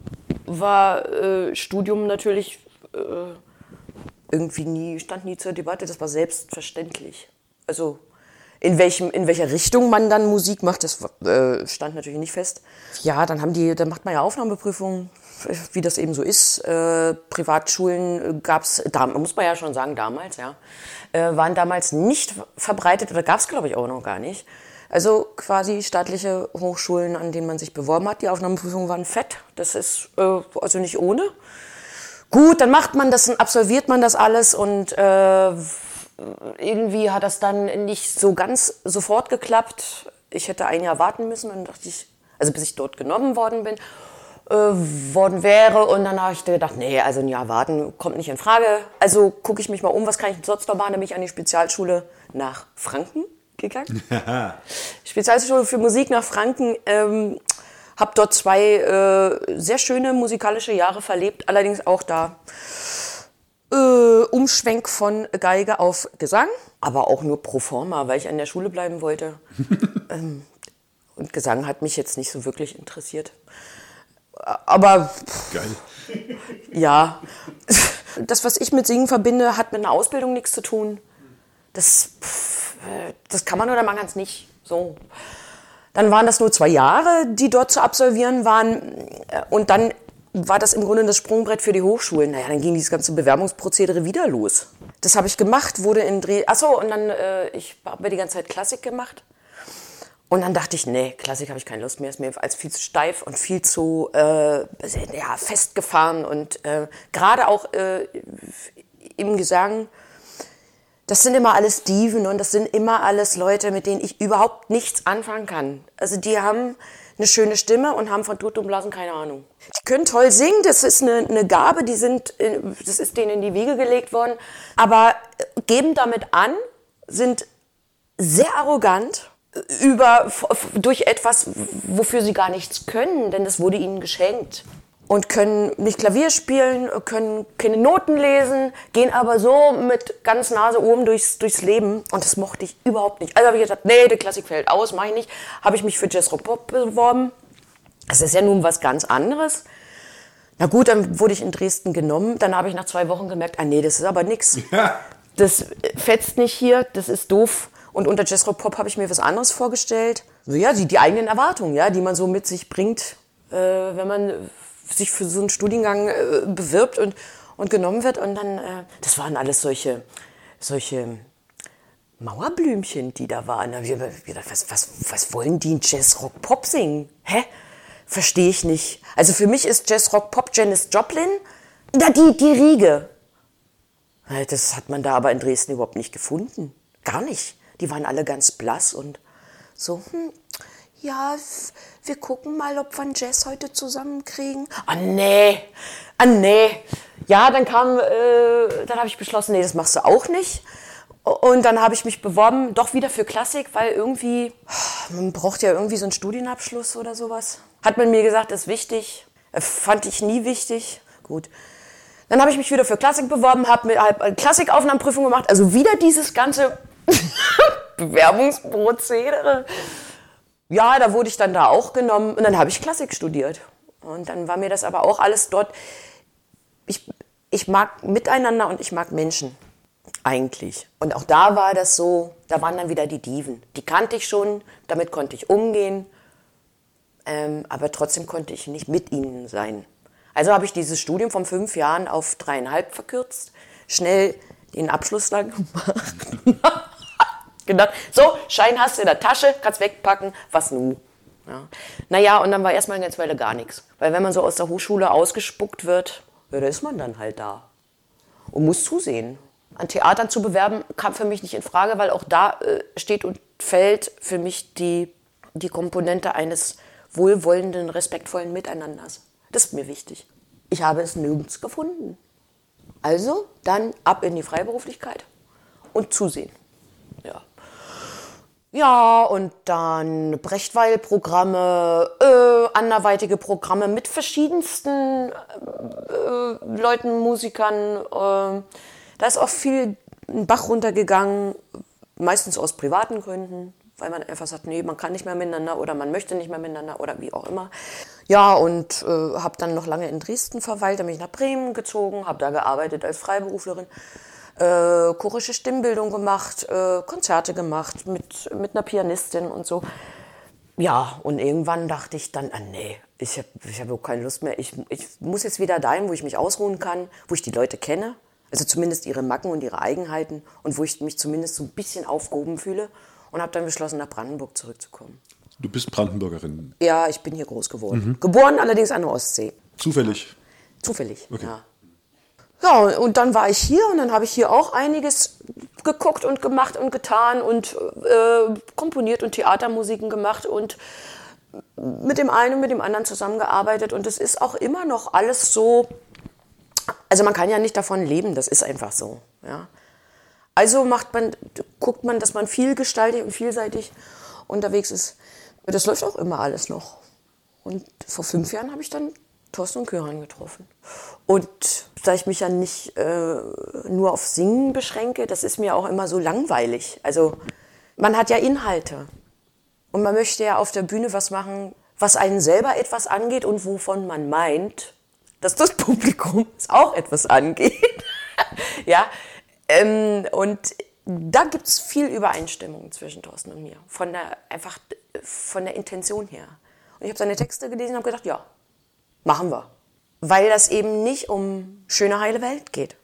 war äh, Studium natürlich äh, irgendwie nie, stand nie zur Debatte, das war selbstverständlich. Also in, welchem, in welcher Richtung man dann Musik macht, das äh, stand natürlich nicht fest. Ja, dann haben die, dann macht man ja Aufnahmeprüfungen, wie das eben so ist. Äh, Privatschulen gab es, muss man ja schon sagen, damals, ja, äh, waren damals nicht verbreitet oder gab es, glaube ich, auch noch gar nicht. Also quasi staatliche Hochschulen, an denen man sich beworben hat. Die Aufnahmeprüfungen waren fett. Das ist äh, also nicht ohne. Gut, dann macht man das, dann absolviert man das alles und äh, irgendwie hat das dann nicht so ganz sofort geklappt. Ich hätte ein Jahr warten müssen, dann dachte ich, also bis ich dort genommen worden bin, äh, worden wäre. Und dann habe ich gedacht, nee, also ein Jahr warten kommt nicht in Frage. Also gucke ich mich mal um, was kann ich sonst noch machen? Dann bin ich an die Spezialschule nach Franken gegangen. <laughs> Spezialschule für Musik nach Franken. Ähm, habe dort zwei äh, sehr schöne musikalische Jahre verlebt, allerdings auch da äh, Umschwenk von Geige auf Gesang, aber auch nur pro forma, weil ich an der Schule bleiben wollte. <laughs> ähm, und Gesang hat mich jetzt nicht so wirklich interessiert. Aber Geil. ja, das, was ich mit Singen verbinde, hat mit einer Ausbildung nichts zu tun. Das, pff, das kann man oder man kann es nicht. So. Dann waren das nur zwei Jahre, die dort zu absolvieren waren. Äh, Und dann war das im Grunde das Sprungbrett für die Hochschulen. Naja, dann ging dieses ganze Bewerbungsprozedere wieder los. Das habe ich gemacht, wurde in Dreh. Achso, und dann, äh, ich habe die ganze Zeit Klassik gemacht. Und dann dachte ich, nee, Klassik habe ich keine Lust mehr, ist mir als viel zu steif und viel zu äh, ja, festgefahren. Und äh, gerade auch äh, im Gesang, das sind immer alles Dieven und das sind immer alles Leute, mit denen ich überhaupt nichts anfangen kann. Also die haben eine schöne Stimme und haben von Tut und Blasen keine Ahnung. Die können toll singen, das ist eine, eine Gabe, die sind, äh, das ist denen in die Wiege gelegt worden, aber äh, geben damit an, sind sehr arrogant über, f- f- durch etwas, wofür sie gar nichts können, denn das wurde ihnen geschenkt. Und können nicht Klavier spielen, können keine Noten lesen, gehen aber so mit ganz Nase oben durchs, durchs Leben. Und das mochte ich überhaupt nicht. Also habe ich gesagt, nee, die Klassik fällt aus, mache ich nicht. Habe ich mich für Jazz Rock Pop beworben. Das ist ja nun was ganz anderes. Na gut, dann wurde ich in Dresden genommen. Dann habe ich nach zwei Wochen gemerkt, ah nee, das ist aber nix. <laughs> Das fetzt nicht hier, das ist doof. Und unter Jazz Rock Pop habe ich mir was anderes vorgestellt. So, ja, die, die eigenen Erwartungen, ja, die man so mit sich bringt, äh, wenn man sich für so einen Studiengang äh, bewirbt und, und genommen wird. Und dann, äh, das waren alles solche, solche Mauerblümchen, die da waren. Da ich gedacht, was, was, was wollen die in Jazz Rock Pop singen? Hä? Verstehe ich nicht. Also für mich ist Jazz Rock Pop Janis Joplin, da die, die Riege. Äh, Das hat man da aber in Dresden überhaupt nicht gefunden. Gar nicht. Die waren alle ganz blass und so, hm, ja, wir gucken mal, ob wir einen Jazz heute zusammenkriegen. Ah, nee. Ah, nee. Ja, dann kam, äh, dann habe ich beschlossen, nee, das machst du auch nicht. Und dann habe ich mich beworben, doch wieder für Klassik, weil irgendwie, man braucht ja irgendwie so einen Studienabschluss oder sowas. Hat man mir gesagt, ist wichtig. Äh, Fand ich nie wichtig. Gut. Dann habe ich mich wieder für Klassik beworben, habe mir halt eine Klassikaufnahmeprüfung gemacht. Also wieder dieses ganze <laughs> Bewerbungsprozedere. Ja, da wurde ich dann da auch genommen und dann habe ich Klassik studiert. Und dann war mir das aber auch alles dort. Ich, ich mag Miteinander und ich mag Menschen. Eigentlich. Und auch da war das so, da waren dann wieder die Diven. Die kannte ich schon, damit konnte ich umgehen. Ähm, aber trotzdem konnte ich nicht mit ihnen sein. Also habe ich dieses Studium von fünf Jahren auf dreieinhalb verkürzt, schnell den Abschluss dann <laughs> gemacht. Gedacht, so, Schein hast du in der Tasche, kannst wegpacken, was nun? Ja. Naja, und dann war erstmal eine ganze Weile gar nichts. Weil wenn man so aus der Hochschule ausgespuckt wird, ja, da ist man dann halt da und muss zusehen. An Theatern zu bewerben kam für mich nicht in Frage, weil auch da äh, steht und fällt für mich die, die Komponente eines wohlwollenden, respektvollen Miteinanders. Das ist mir wichtig. Ich habe es nirgends gefunden. Also dann ab in die Freiberuflichkeit und zusehen. Ja. Und dann Brechtweil-Programme, äh, anderweitige Programme mit verschiedensten äh, Leuten, Musikern. Äh, da ist auch viel Bach runtergegangen, meistens aus privaten Gründen, weil man einfach sagt, nee, man kann nicht mehr miteinander oder man möchte nicht mehr miteinander oder wie auch immer. Ja, und äh, habe dann noch lange in Dresden verweilt, dann bin ich nach Bremen gezogen, habe da gearbeitet als Freiberuflerin äh, chorische Stimmbildung gemacht, äh, Konzerte gemacht mit, mit einer Pianistin und so. Ja, und irgendwann dachte ich dann, ah, nee, ich habe ich hab überhaupt keine Lust mehr. Ich, ich muss jetzt wieder dahin, wo ich mich ausruhen kann, wo ich die Leute kenne, also zumindest ihre Macken und ihre Eigenheiten und wo ich mich zumindest so ein bisschen aufgehoben fühle und habe dann beschlossen, nach Brandenburg zurückzukommen. Du bist Brandenburgerin. Ja, ich bin hier groß geworden. Geboren allerdings an der Ostsee. Zufällig. Zufällig, Okay. ja. Ja, und dann war ich hier und dann habe ich hier auch einiges geguckt und gemacht und getan und äh, komponiert und Theatermusiken gemacht und mit dem einen und mit dem anderen zusammengearbeitet. Und es ist auch immer noch alles so, also man kann ja nicht davon leben, das ist einfach so. Ja. Also macht man, guckt man, dass man vielgestaltig und vielseitig unterwegs ist. Das läuft auch immer alles noch. Und vor fünf Jahren habe ich dann Thorsten und Köran getroffen. Und da ich mich ja nicht äh, nur auf Singen beschränke, das ist mir auch immer so langweilig. Also man hat ja Inhalte. Und man möchte ja auf der Bühne was machen, was einen selber etwas angeht und wovon man meint, dass das <laughs> Publikum es auch etwas angeht. <laughs> ja, ähm, und da gibt es viel Übereinstimmung zwischen Thorsten und mir. Von der, einfach äh, von der Intention her. Und ich habe seine Texte gelesen und habe gedacht, ja, machen wir. Weil das eben nicht um schöne, heile Welt geht.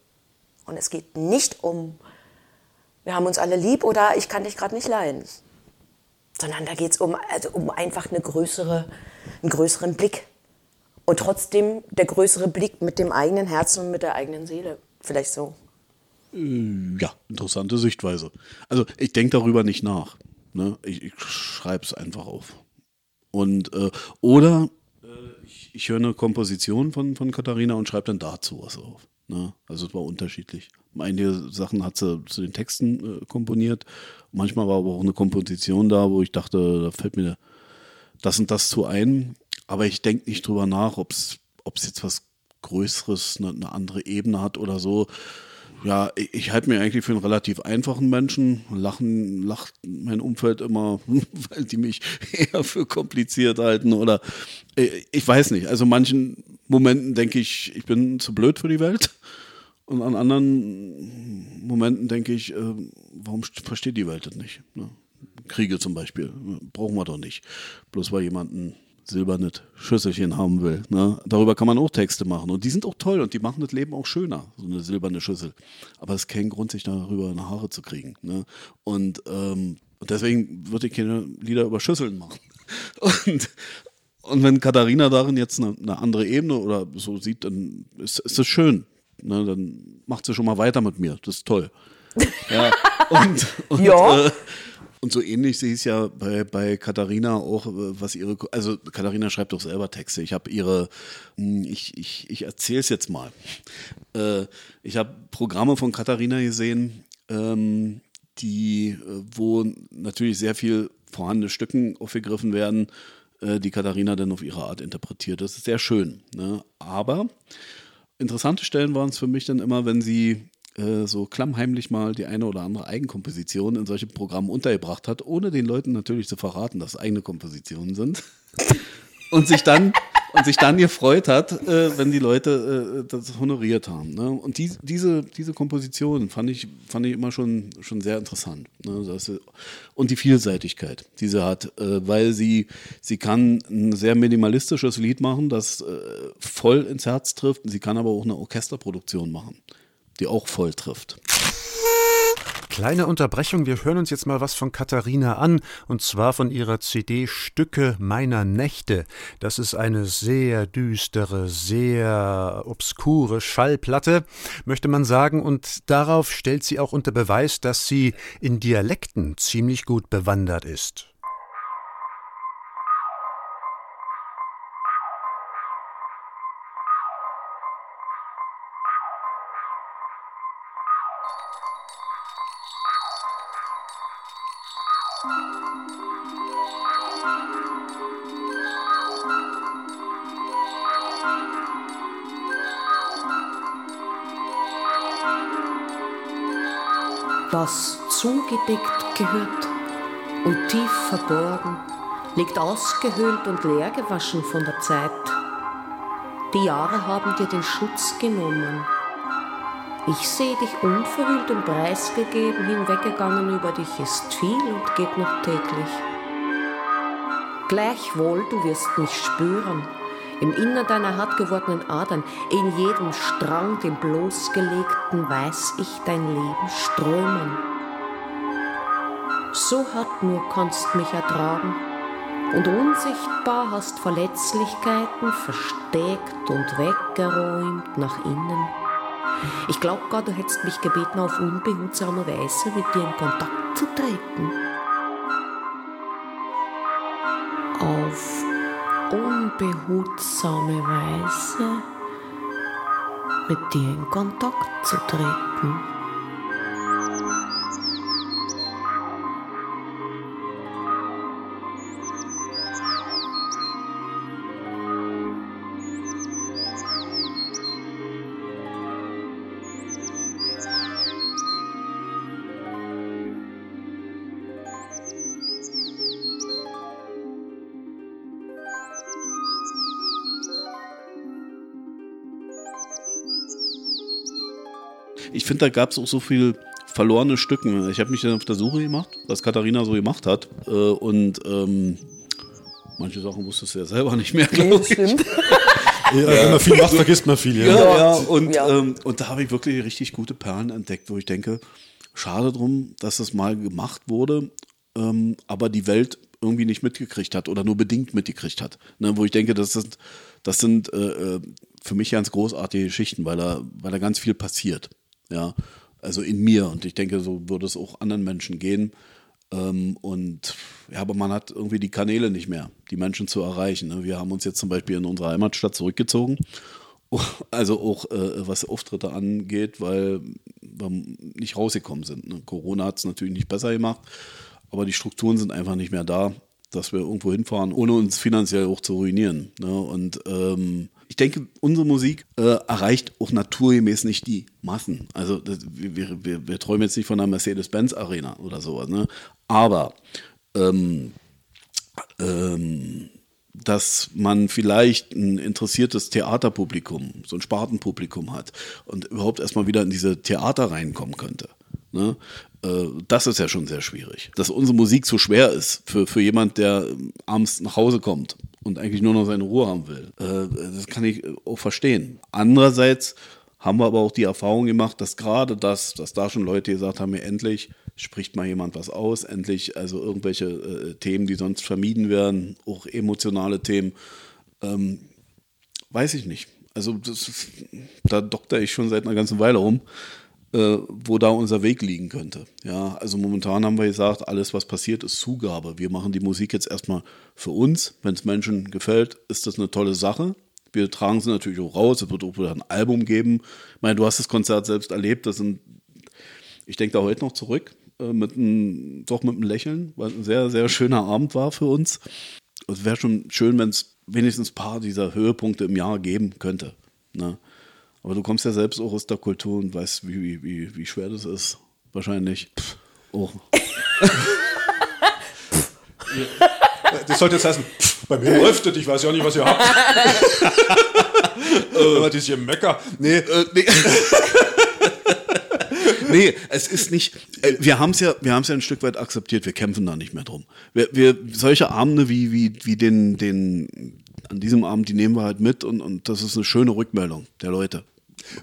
Und es geht nicht um, wir haben uns alle lieb oder ich kann dich gerade nicht leiden. Sondern da geht es um, also um einfach eine größere, einen größeren Blick. Und trotzdem der größere Blick mit dem eigenen Herzen und mit der eigenen Seele. Vielleicht so. Ja, interessante Sichtweise. Also ich denke darüber nicht nach. Ne? Ich, ich schreibe es einfach auf. Und äh, oder ich, ich höre eine Komposition von, von Katharina und schreibe dann dazu was auf. Ne? Also es war unterschiedlich. Einige Sachen hat sie zu den Texten äh, komponiert. Manchmal war aber auch eine Komposition da, wo ich dachte, da fällt mir das und das zu ein. Aber ich denke nicht drüber nach, ob es ob es jetzt was Größeres, eine, eine andere Ebene hat oder so. Ja, ich, ich halte mir eigentlich für einen relativ einfachen Menschen. Lachen, lacht mein Umfeld immer, <laughs> weil die mich <laughs> eher für kompliziert halten oder äh, ich weiß nicht. Also manchen Momenten denke ich, ich bin zu blöd für die Welt. Und an anderen Momenten denke ich, äh, warum st- versteht die Welt das nicht? Ne? Kriege zum Beispiel, brauchen wir doch nicht. Bloß weil jemand ein silbernes Schüsselchen haben will. Ne? Darüber kann man auch Texte machen. Und die sind auch toll und die machen das Leben auch schöner, so eine silberne Schüssel. Aber es ist kein Grund, sich darüber eine Haare zu kriegen. Ne? Und, ähm, und deswegen würde ich keine Lieder über Schüsseln machen. <laughs> Und, und wenn Katharina darin jetzt eine, eine andere Ebene oder so sieht, dann ist, ist das schön. Ne? Dann macht sie schon mal weiter mit mir. Das ist toll. Ja, <laughs> und, und, Ja. Äh, und so ähnlich sehe ich es ja bei, bei Katharina auch, äh, was ihre, also Katharina schreibt doch selber Texte. Ich habe ihre, hm, ich, ich, ich erzähle es jetzt mal. Äh, ich habe Programme von Katharina gesehen, ähm, die, äh, wo natürlich sehr viel vorhandene Stücken aufgegriffen werden, die Katharina dann auf ihre Art interpretiert. Das ist sehr schön. Ne? Aber interessante Stellen waren es für mich dann immer, wenn sie äh, so klammheimlich mal die eine oder andere Eigenkomposition in solche Programmen untergebracht hat, ohne den Leuten natürlich zu verraten, dass es eigene Kompositionen sind. <laughs> und sich dann und sich dann gefreut hat, äh, wenn die Leute äh, das honoriert haben. Ne? Und die, diese, diese Komposition fand ich, fand ich immer schon, schon sehr interessant. Ne? Das, und die Vielseitigkeit, die sie hat, äh, weil sie, sie kann ein sehr minimalistisches Lied machen, das äh, voll ins Herz trifft. Sie kann aber auch eine Orchesterproduktion machen, die auch voll trifft. Kleine Unterbrechung, wir hören uns jetzt mal was von Katharina an, und zwar von ihrer CD Stücke meiner Nächte. Das ist eine sehr düstere, sehr obskure Schallplatte, möchte man sagen, und darauf stellt sie auch unter Beweis, dass sie in Dialekten ziemlich gut bewandert ist. Was zugedeckt gehört und tief verborgen, liegt ausgehöhlt und leer gewaschen von der Zeit. Die Jahre haben dir den Schutz genommen. Ich sehe dich unverhüllt und preisgegeben, hinweggegangen über dich ist viel und geht noch täglich. Gleichwohl, du wirst mich spüren, im Innern deiner hart gewordenen Adern, in jedem Strang, dem bloßgelegten, weiß ich dein Leben strömen. So hart nur kannst mich ertragen und unsichtbar hast Verletzlichkeiten versteckt und weggeräumt nach innen. Ich glaub gar, du hättest mich gebeten, auf unbehutsame Weise mit dir in Kontakt zu treten. Unbehutsame Weise mit dir in Kontakt zu treten. Ich finde, da gab es auch so viel verlorene Stücken. Ich habe mich dann auf der Suche gemacht, was Katharina so gemacht hat. Äh, und ähm, manche Sachen wusstest du ja selber nicht mehr, Nee, glaube das ich. stimmt. <laughs> Ja, wenn man viel macht, vergisst man viel. Ja, Ja. ja, und, Ja. Ähm, und da habe ich wirklich richtig gute Perlen entdeckt, wo ich denke, schade drum, dass das mal gemacht wurde, ähm, aber die Welt irgendwie nicht mitgekriegt hat oder nur bedingt mitgekriegt hat. Ne, wo ich denke, das sind, das sind äh, äh, für mich ganz großartige Geschichten, weil da, weil da ganz viel passiert. Ja, also in mir. Und ich denke, so würde es auch anderen Menschen gehen. Ähm, und ja, aber man hat irgendwie die Kanäle nicht mehr, die Menschen zu erreichen. Ne? Wir haben uns jetzt zum Beispiel in unsere Heimatstadt zurückgezogen. <laughs> Also auch äh, was Auftritte angeht, weil wir nicht rausgekommen sind. Ne? Corona hat es natürlich nicht besser gemacht, aber die Strukturen sind einfach nicht mehr da. Dass wir irgendwo hinfahren, ohne uns finanziell auch zu ruinieren. Ne? Und ähm, ich denke, unsere Musik äh, erreicht auch naturgemäß nicht die Massen. Also das, wir, wir, wir träumen jetzt nicht von einer Mercedes-Benz-Arena oder sowas. Ne? Aber ähm, ähm, dass man vielleicht ein interessiertes Theaterpublikum, so ein Spartenpublikum hat und überhaupt erstmal wieder in diese Theater reinkommen könnte. Ne? Äh, das ist ja schon sehr schwierig. Dass unsere Musik so schwer ist für, für jemand, der abends nach Hause kommt und eigentlich nur noch seine Ruhe haben will. Äh, das kann ich auch verstehen. Andererseits haben wir aber auch die Erfahrung gemacht, dass gerade das, dass da schon Leute gesagt haben, mir endlich spricht mal jemand was aus, endlich also irgendwelche äh, Themen, die sonst vermieden werden, auch emotionale Themen, ähm, weiß ich nicht. Also das, da dokter ich schon seit einer ganzen Weile rum, äh, wo da unser Weg liegen könnte. Ja, also momentan haben wir gesagt, alles was passiert ist Zugabe. Wir machen die Musik jetzt erstmal für uns. Wenn es Menschen gefällt, ist das eine tolle Sache. Wir tragen sie natürlich auch raus. Es wird auch wieder ein Album geben. Ich meine, du hast das Konzert selbst erlebt. Das sind, ich denke da heute noch zurück äh, mit einem, doch mit einem Lächeln, weil es ein sehr, sehr schöner Abend war für uns. Es wäre schon schön, wenn es wenigstens ein paar dieser Höhepunkte im Jahr geben könnte. Ne? Aber du kommst ja selbst auch aus der Kultur und weißt, wie, wie, wie schwer das ist. Wahrscheinlich. Oh. <laughs> Das sollte jetzt heißen, bei mir läuft es, ich weiß ja nicht, was ihr habt. <laughs> äh, das hier Mecker. Nee, äh, nee. <laughs> nee, es ist nicht. Äh, wir haben es ja, wir haben es ja ein Stück weit akzeptiert. Wir kämpfen da nicht mehr drum. Wir, wir solche Abende wie wie wie den den an diesem Abend, die nehmen wir halt mit und und das ist eine schöne Rückmeldung der Leute.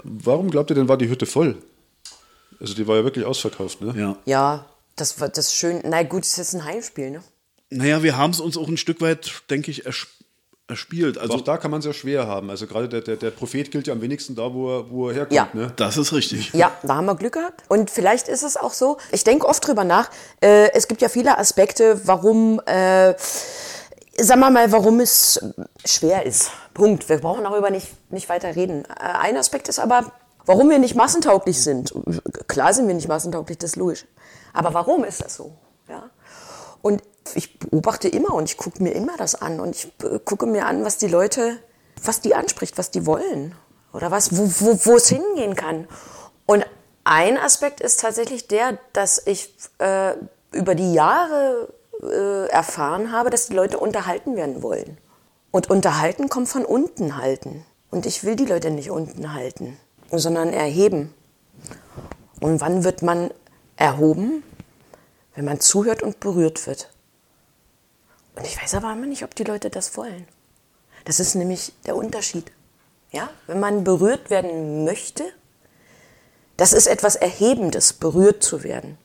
Warum glaubt ihr denn, war die Hütte voll? Also die war ja wirklich ausverkauft, ne? Ja. Ja, das war das ist schön. Na gut, es ist ein Heimspiel, ne? Naja, wir haben es uns auch ein Stück weit, denke ich, ers erspielt. Also Also auch da kann man es ja schwer haben. Also gerade der, der, der Prophet gilt ja am wenigsten da, wo er, wo er herkommt. Ja. Ne? das ist richtig. Ja, da haben wir Glück gehabt. Und vielleicht ist es auch so, ich denke oft drüber nach, äh, es gibt ja viele Aspekte, warum, äh, sagen wir mal, warum es schwer ist. Punkt. Wir brauchen darüber nicht, nicht weiter reden. Äh, ein Aspekt ist aber, warum wir nicht massentauglich sind. Klar sind wir nicht massentauglich, das ist logisch. Aber warum ist das so? Ja? Und ich beobachte immer und ich gucke mir immer das an und ich äh, gucke mir an, was die Leute, was die anspricht, was die wollen oder was, wo, wo, es hingehen kann. Und ein Aspekt ist tatsächlich der, dass ich äh, über die Jahre äh, erfahren habe, dass die Leute unterhalten werden wollen. Und unterhalten kommt von unten halten. Und ich will die Leute nicht unten halten, sondern erheben. Und wann wird man erhoben? Wenn man zuhört und berührt wird. Und ich weiß aber immer nicht, ob die Leute das wollen. Das ist nämlich der Unterschied. Ja? Wenn man berührt werden möchte, das ist etwas Erhebendes, berührt zu werden.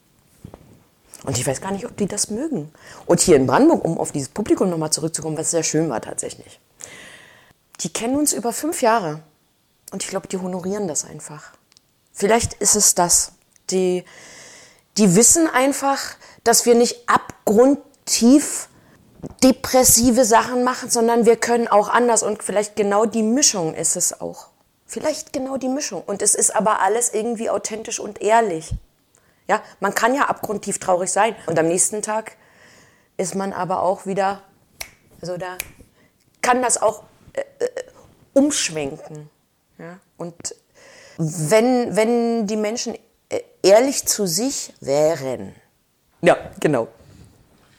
Und ich weiß gar nicht, ob die das mögen. Und hier in Brandenburg, um auf dieses Publikum nochmal zurückzukommen, was sehr schön war tatsächlich. Die kennen uns über fünf Jahre. Und ich glaube, die honorieren das einfach. Vielleicht ist es das. Die, die wissen einfach, dass wir nicht abgrundtief depressive Sachen machen, sondern wir können auch anders. Und vielleicht genau die Mischung ist es auch. Vielleicht genau die Mischung. Und es ist aber alles irgendwie authentisch und ehrlich. Ja, man kann ja abgrundtief traurig sein. Und am nächsten Tag ist man aber auch wieder, also da kann das auch äh, äh, umschwenken. Ja? Und wenn, wenn die Menschen äh, ehrlich zu sich wären, ja, genau.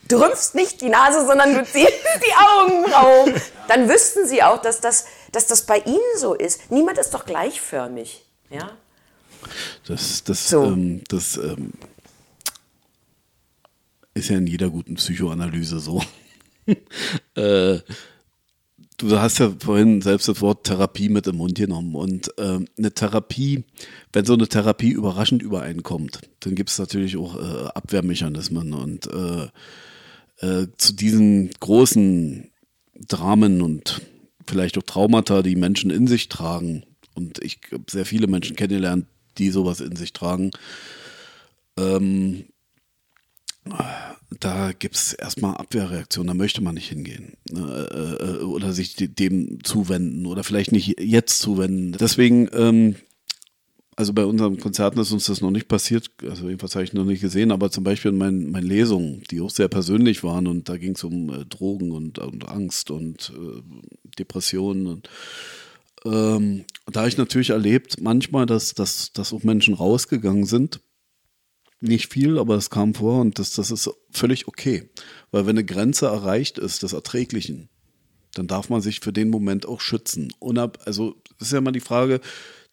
Du rümpfst nicht die Nase, sondern du ziehst <laughs> die Augenbrauen. Dann wüssten sie auch, dass das, dass das bei ihnen so ist. Niemand ist doch gleichförmig. Ja? Das, das, So. ähm, das ähm, ist ja in jeder guten Psychoanalyse so. <laughs> äh, du hast ja vorhin selbst das Wort Therapie mit im Mund genommen. Und ähm, eine Therapie, wenn so eine Therapie überraschend übereinkommt, dann gibt es natürlich auch äh, Abwehrmechanismen. Und äh, äh, zu diesen großen Dramen und vielleicht auch Traumata, die Menschen in sich tragen, und ich habe sehr viele Menschen kennengelernt, die sowas in sich tragen, ähm, da gibt es erstmal Abwehrreaktionen, da möchte man nicht hingehen äh, äh, oder sich de- dem zuwenden oder vielleicht nicht jetzt zuwenden. Deswegen ähm, Also bei unseren Konzerten ist uns das noch nicht passiert, also jedenfalls habe ich noch nicht gesehen, aber zum Beispiel in meinen, meinen Lesungen, die auch sehr persönlich waren und da ging es um äh, Drogen und, und, Angst und äh, Depressionen und ähm, da habe ich natürlich erlebt manchmal, dass, dass, dass auch Menschen rausgegangen sind. Nicht viel, aber es kam vor und das, das ist völlig okay. Weil wenn eine Grenze erreicht ist des Erträglichen, dann darf man sich für den Moment auch schützen. Unab also das ist ja immer die Frage,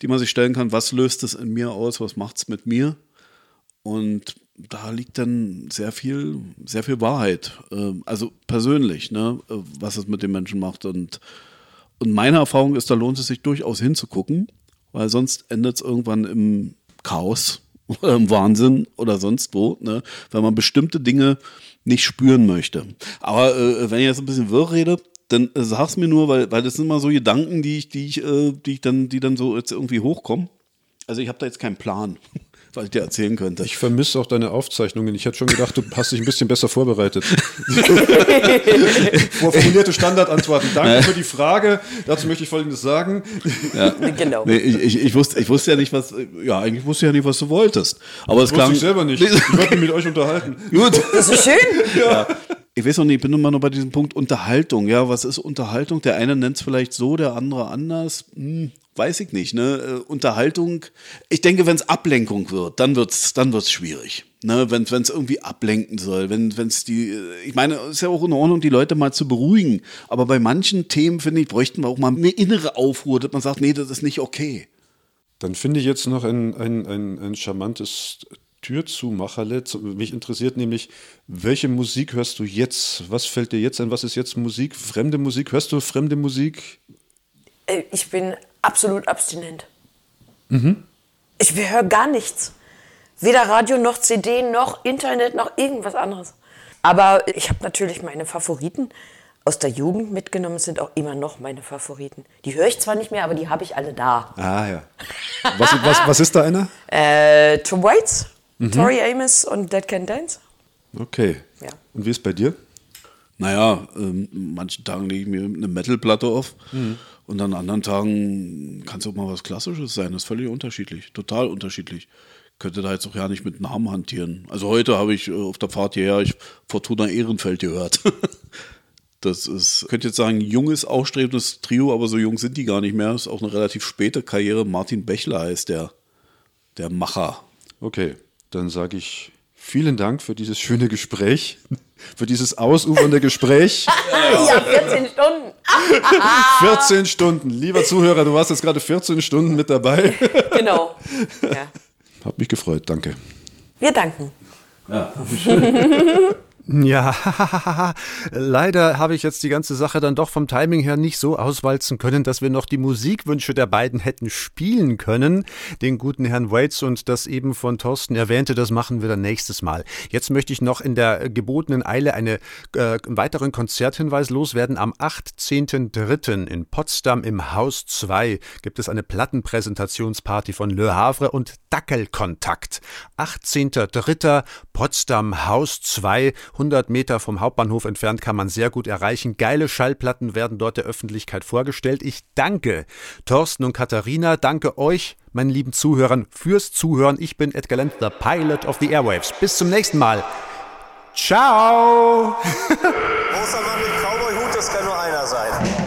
die man sich stellen kann, was löst es in mir aus, was macht es mit mir? Und da liegt dann sehr viel, sehr viel Wahrheit. Ähm, also persönlich, ne, was es mit den Menschen macht. Und, und meine Erfahrung ist, da lohnt es sich durchaus hinzugucken, weil sonst endet es irgendwann im Chaos <laughs> oder im Wahnsinn oder sonst wo, ne, weil man bestimmte Dinge nicht spüren möchte. Aber äh, wenn ich jetzt ein bisschen wirr rede, dann äh, sag's mir nur, weil, weil das sind immer so Gedanken, die ich, die ich, äh, die ich dann, die dann so jetzt irgendwie hochkommen. Also ich habe da jetzt keinen Plan, <laughs> was ich dir erzählen könnte. Ich vermisse auch deine Aufzeichnungen. Ich hätte schon gedacht, du hast dich ein bisschen besser vorbereitet. <laughs> Vorformulierte Standardantworten. Danke für die Frage. Dazu möchte ich Folgendes sagen. Ja. Genau. Nee, ich, ich, ich, wusste, ich wusste ja nicht, was, ja, eigentlich wusste ich ja nicht, was du wolltest. Aber es Das klang. wusste ich selber nicht. Ich wollte mich mit euch unterhalten. <laughs> Gut. Das ist schön. Ich weiß noch nicht, ich bin immer noch bei diesem Punkt Unterhaltung. Ja, was ist Unterhaltung? Der eine nennt es vielleicht so, der andere anders. Hm, weiß ich nicht. Ne? Äh, Unterhaltung, ich denke, wenn es Ablenkung wird, dann wird es dann wird's schwierig. Ne? Wenn es irgendwie ablenken soll, wenn es die, äh, ich meine, es ist ja auch in Ordnung, die Leute mal zu beruhigen. Aber bei manchen Themen, finde ich, bräuchten wir auch mal eine innere Aufruhr, dass man sagt, nee, das ist nicht okay. Dann finde ich jetzt noch ein, ein, ein, ein charmantes Türzumacherle. Mich interessiert nämlich, welche Musik hörst du jetzt? Was fällt dir jetzt ein? Was ist jetzt Musik? Fremde Musik? Hörst du fremde Musik? Äh, Ich bin absolut abstinent. Ich höre gar nichts. Weder Radio noch CD noch Internet noch irgendwas anderes. Aber ich habe natürlich meine Favoriten aus der Jugend mitgenommen. Sind auch immer noch meine Favoriten. Die höre ich zwar nicht mehr, aber die habe ich alle da. Ah ja. Was, was, was ist da einer? <laughs> Äh, Tom Waits, Tori Amos und Dead Can Dance. Okay. Ja. Und wie ist bei dir? Naja, ähm, manchen Tagen lege ich mir eine Metalplatte auf und an anderen Tagen kann es auch mal was Klassisches sein. Das ist völlig unterschiedlich, total unterschiedlich. Könnte da jetzt auch ja nicht mit Namen hantieren. Also heute habe ich äh, auf der Fahrt hierher ich Fortuna Ehrenfeld gehört. <laughs> Das ist, könnte jetzt sagen, junges, aufstrebendes Trio, aber so jung sind die gar nicht mehr. Das ist auch eine relativ späte Karriere. Martin Bechler heißt der, der Macher. Okay, dann sage ich vielen Dank für dieses schöne Gespräch, <laughs> für dieses ausufernde Gespräch. <laughs> Ja, 14 Stunden. 14 Stunden. Lieber Zuhörer, du warst jetzt gerade 14 Stunden mit dabei. Genau. <laughs> Ja. Hat mich gefreut, danke. Wir danken. Ja, <laughs> <laughs> leider habe ich jetzt die ganze Sache dann doch vom Timing her nicht so auswalzen können, dass wir noch die Musikwünsche der beiden hätten spielen können. Den guten Herrn Waits und das eben von Thorsten erwähnte, das machen wir dann nächstes Mal. Jetzt möchte ich noch in der gebotenen Eile äh, einen weiteren Konzerthinweis loswerden. Am 18.03. in Potsdam im Haus 2 gibt es eine Plattenpräsentationsparty von Le Havre und Dackelkontakt. 18.03. Potsdam Haus 2 100 Meter vom Hauptbahnhof entfernt kann man sehr gut erreichen. Geile Schallplatten werden dort der Öffentlichkeit vorgestellt. Ich danke Thorsten und Katharina, danke euch, meinen lieben Zuhörern, fürs Zuhören. Ich bin Edgar Lenz, the Pilot of the Airwaves. Bis zum nächsten Mal. Ciao! <laughs> Großer Mann mit Cowboy-Hut, das kann nur einer sein.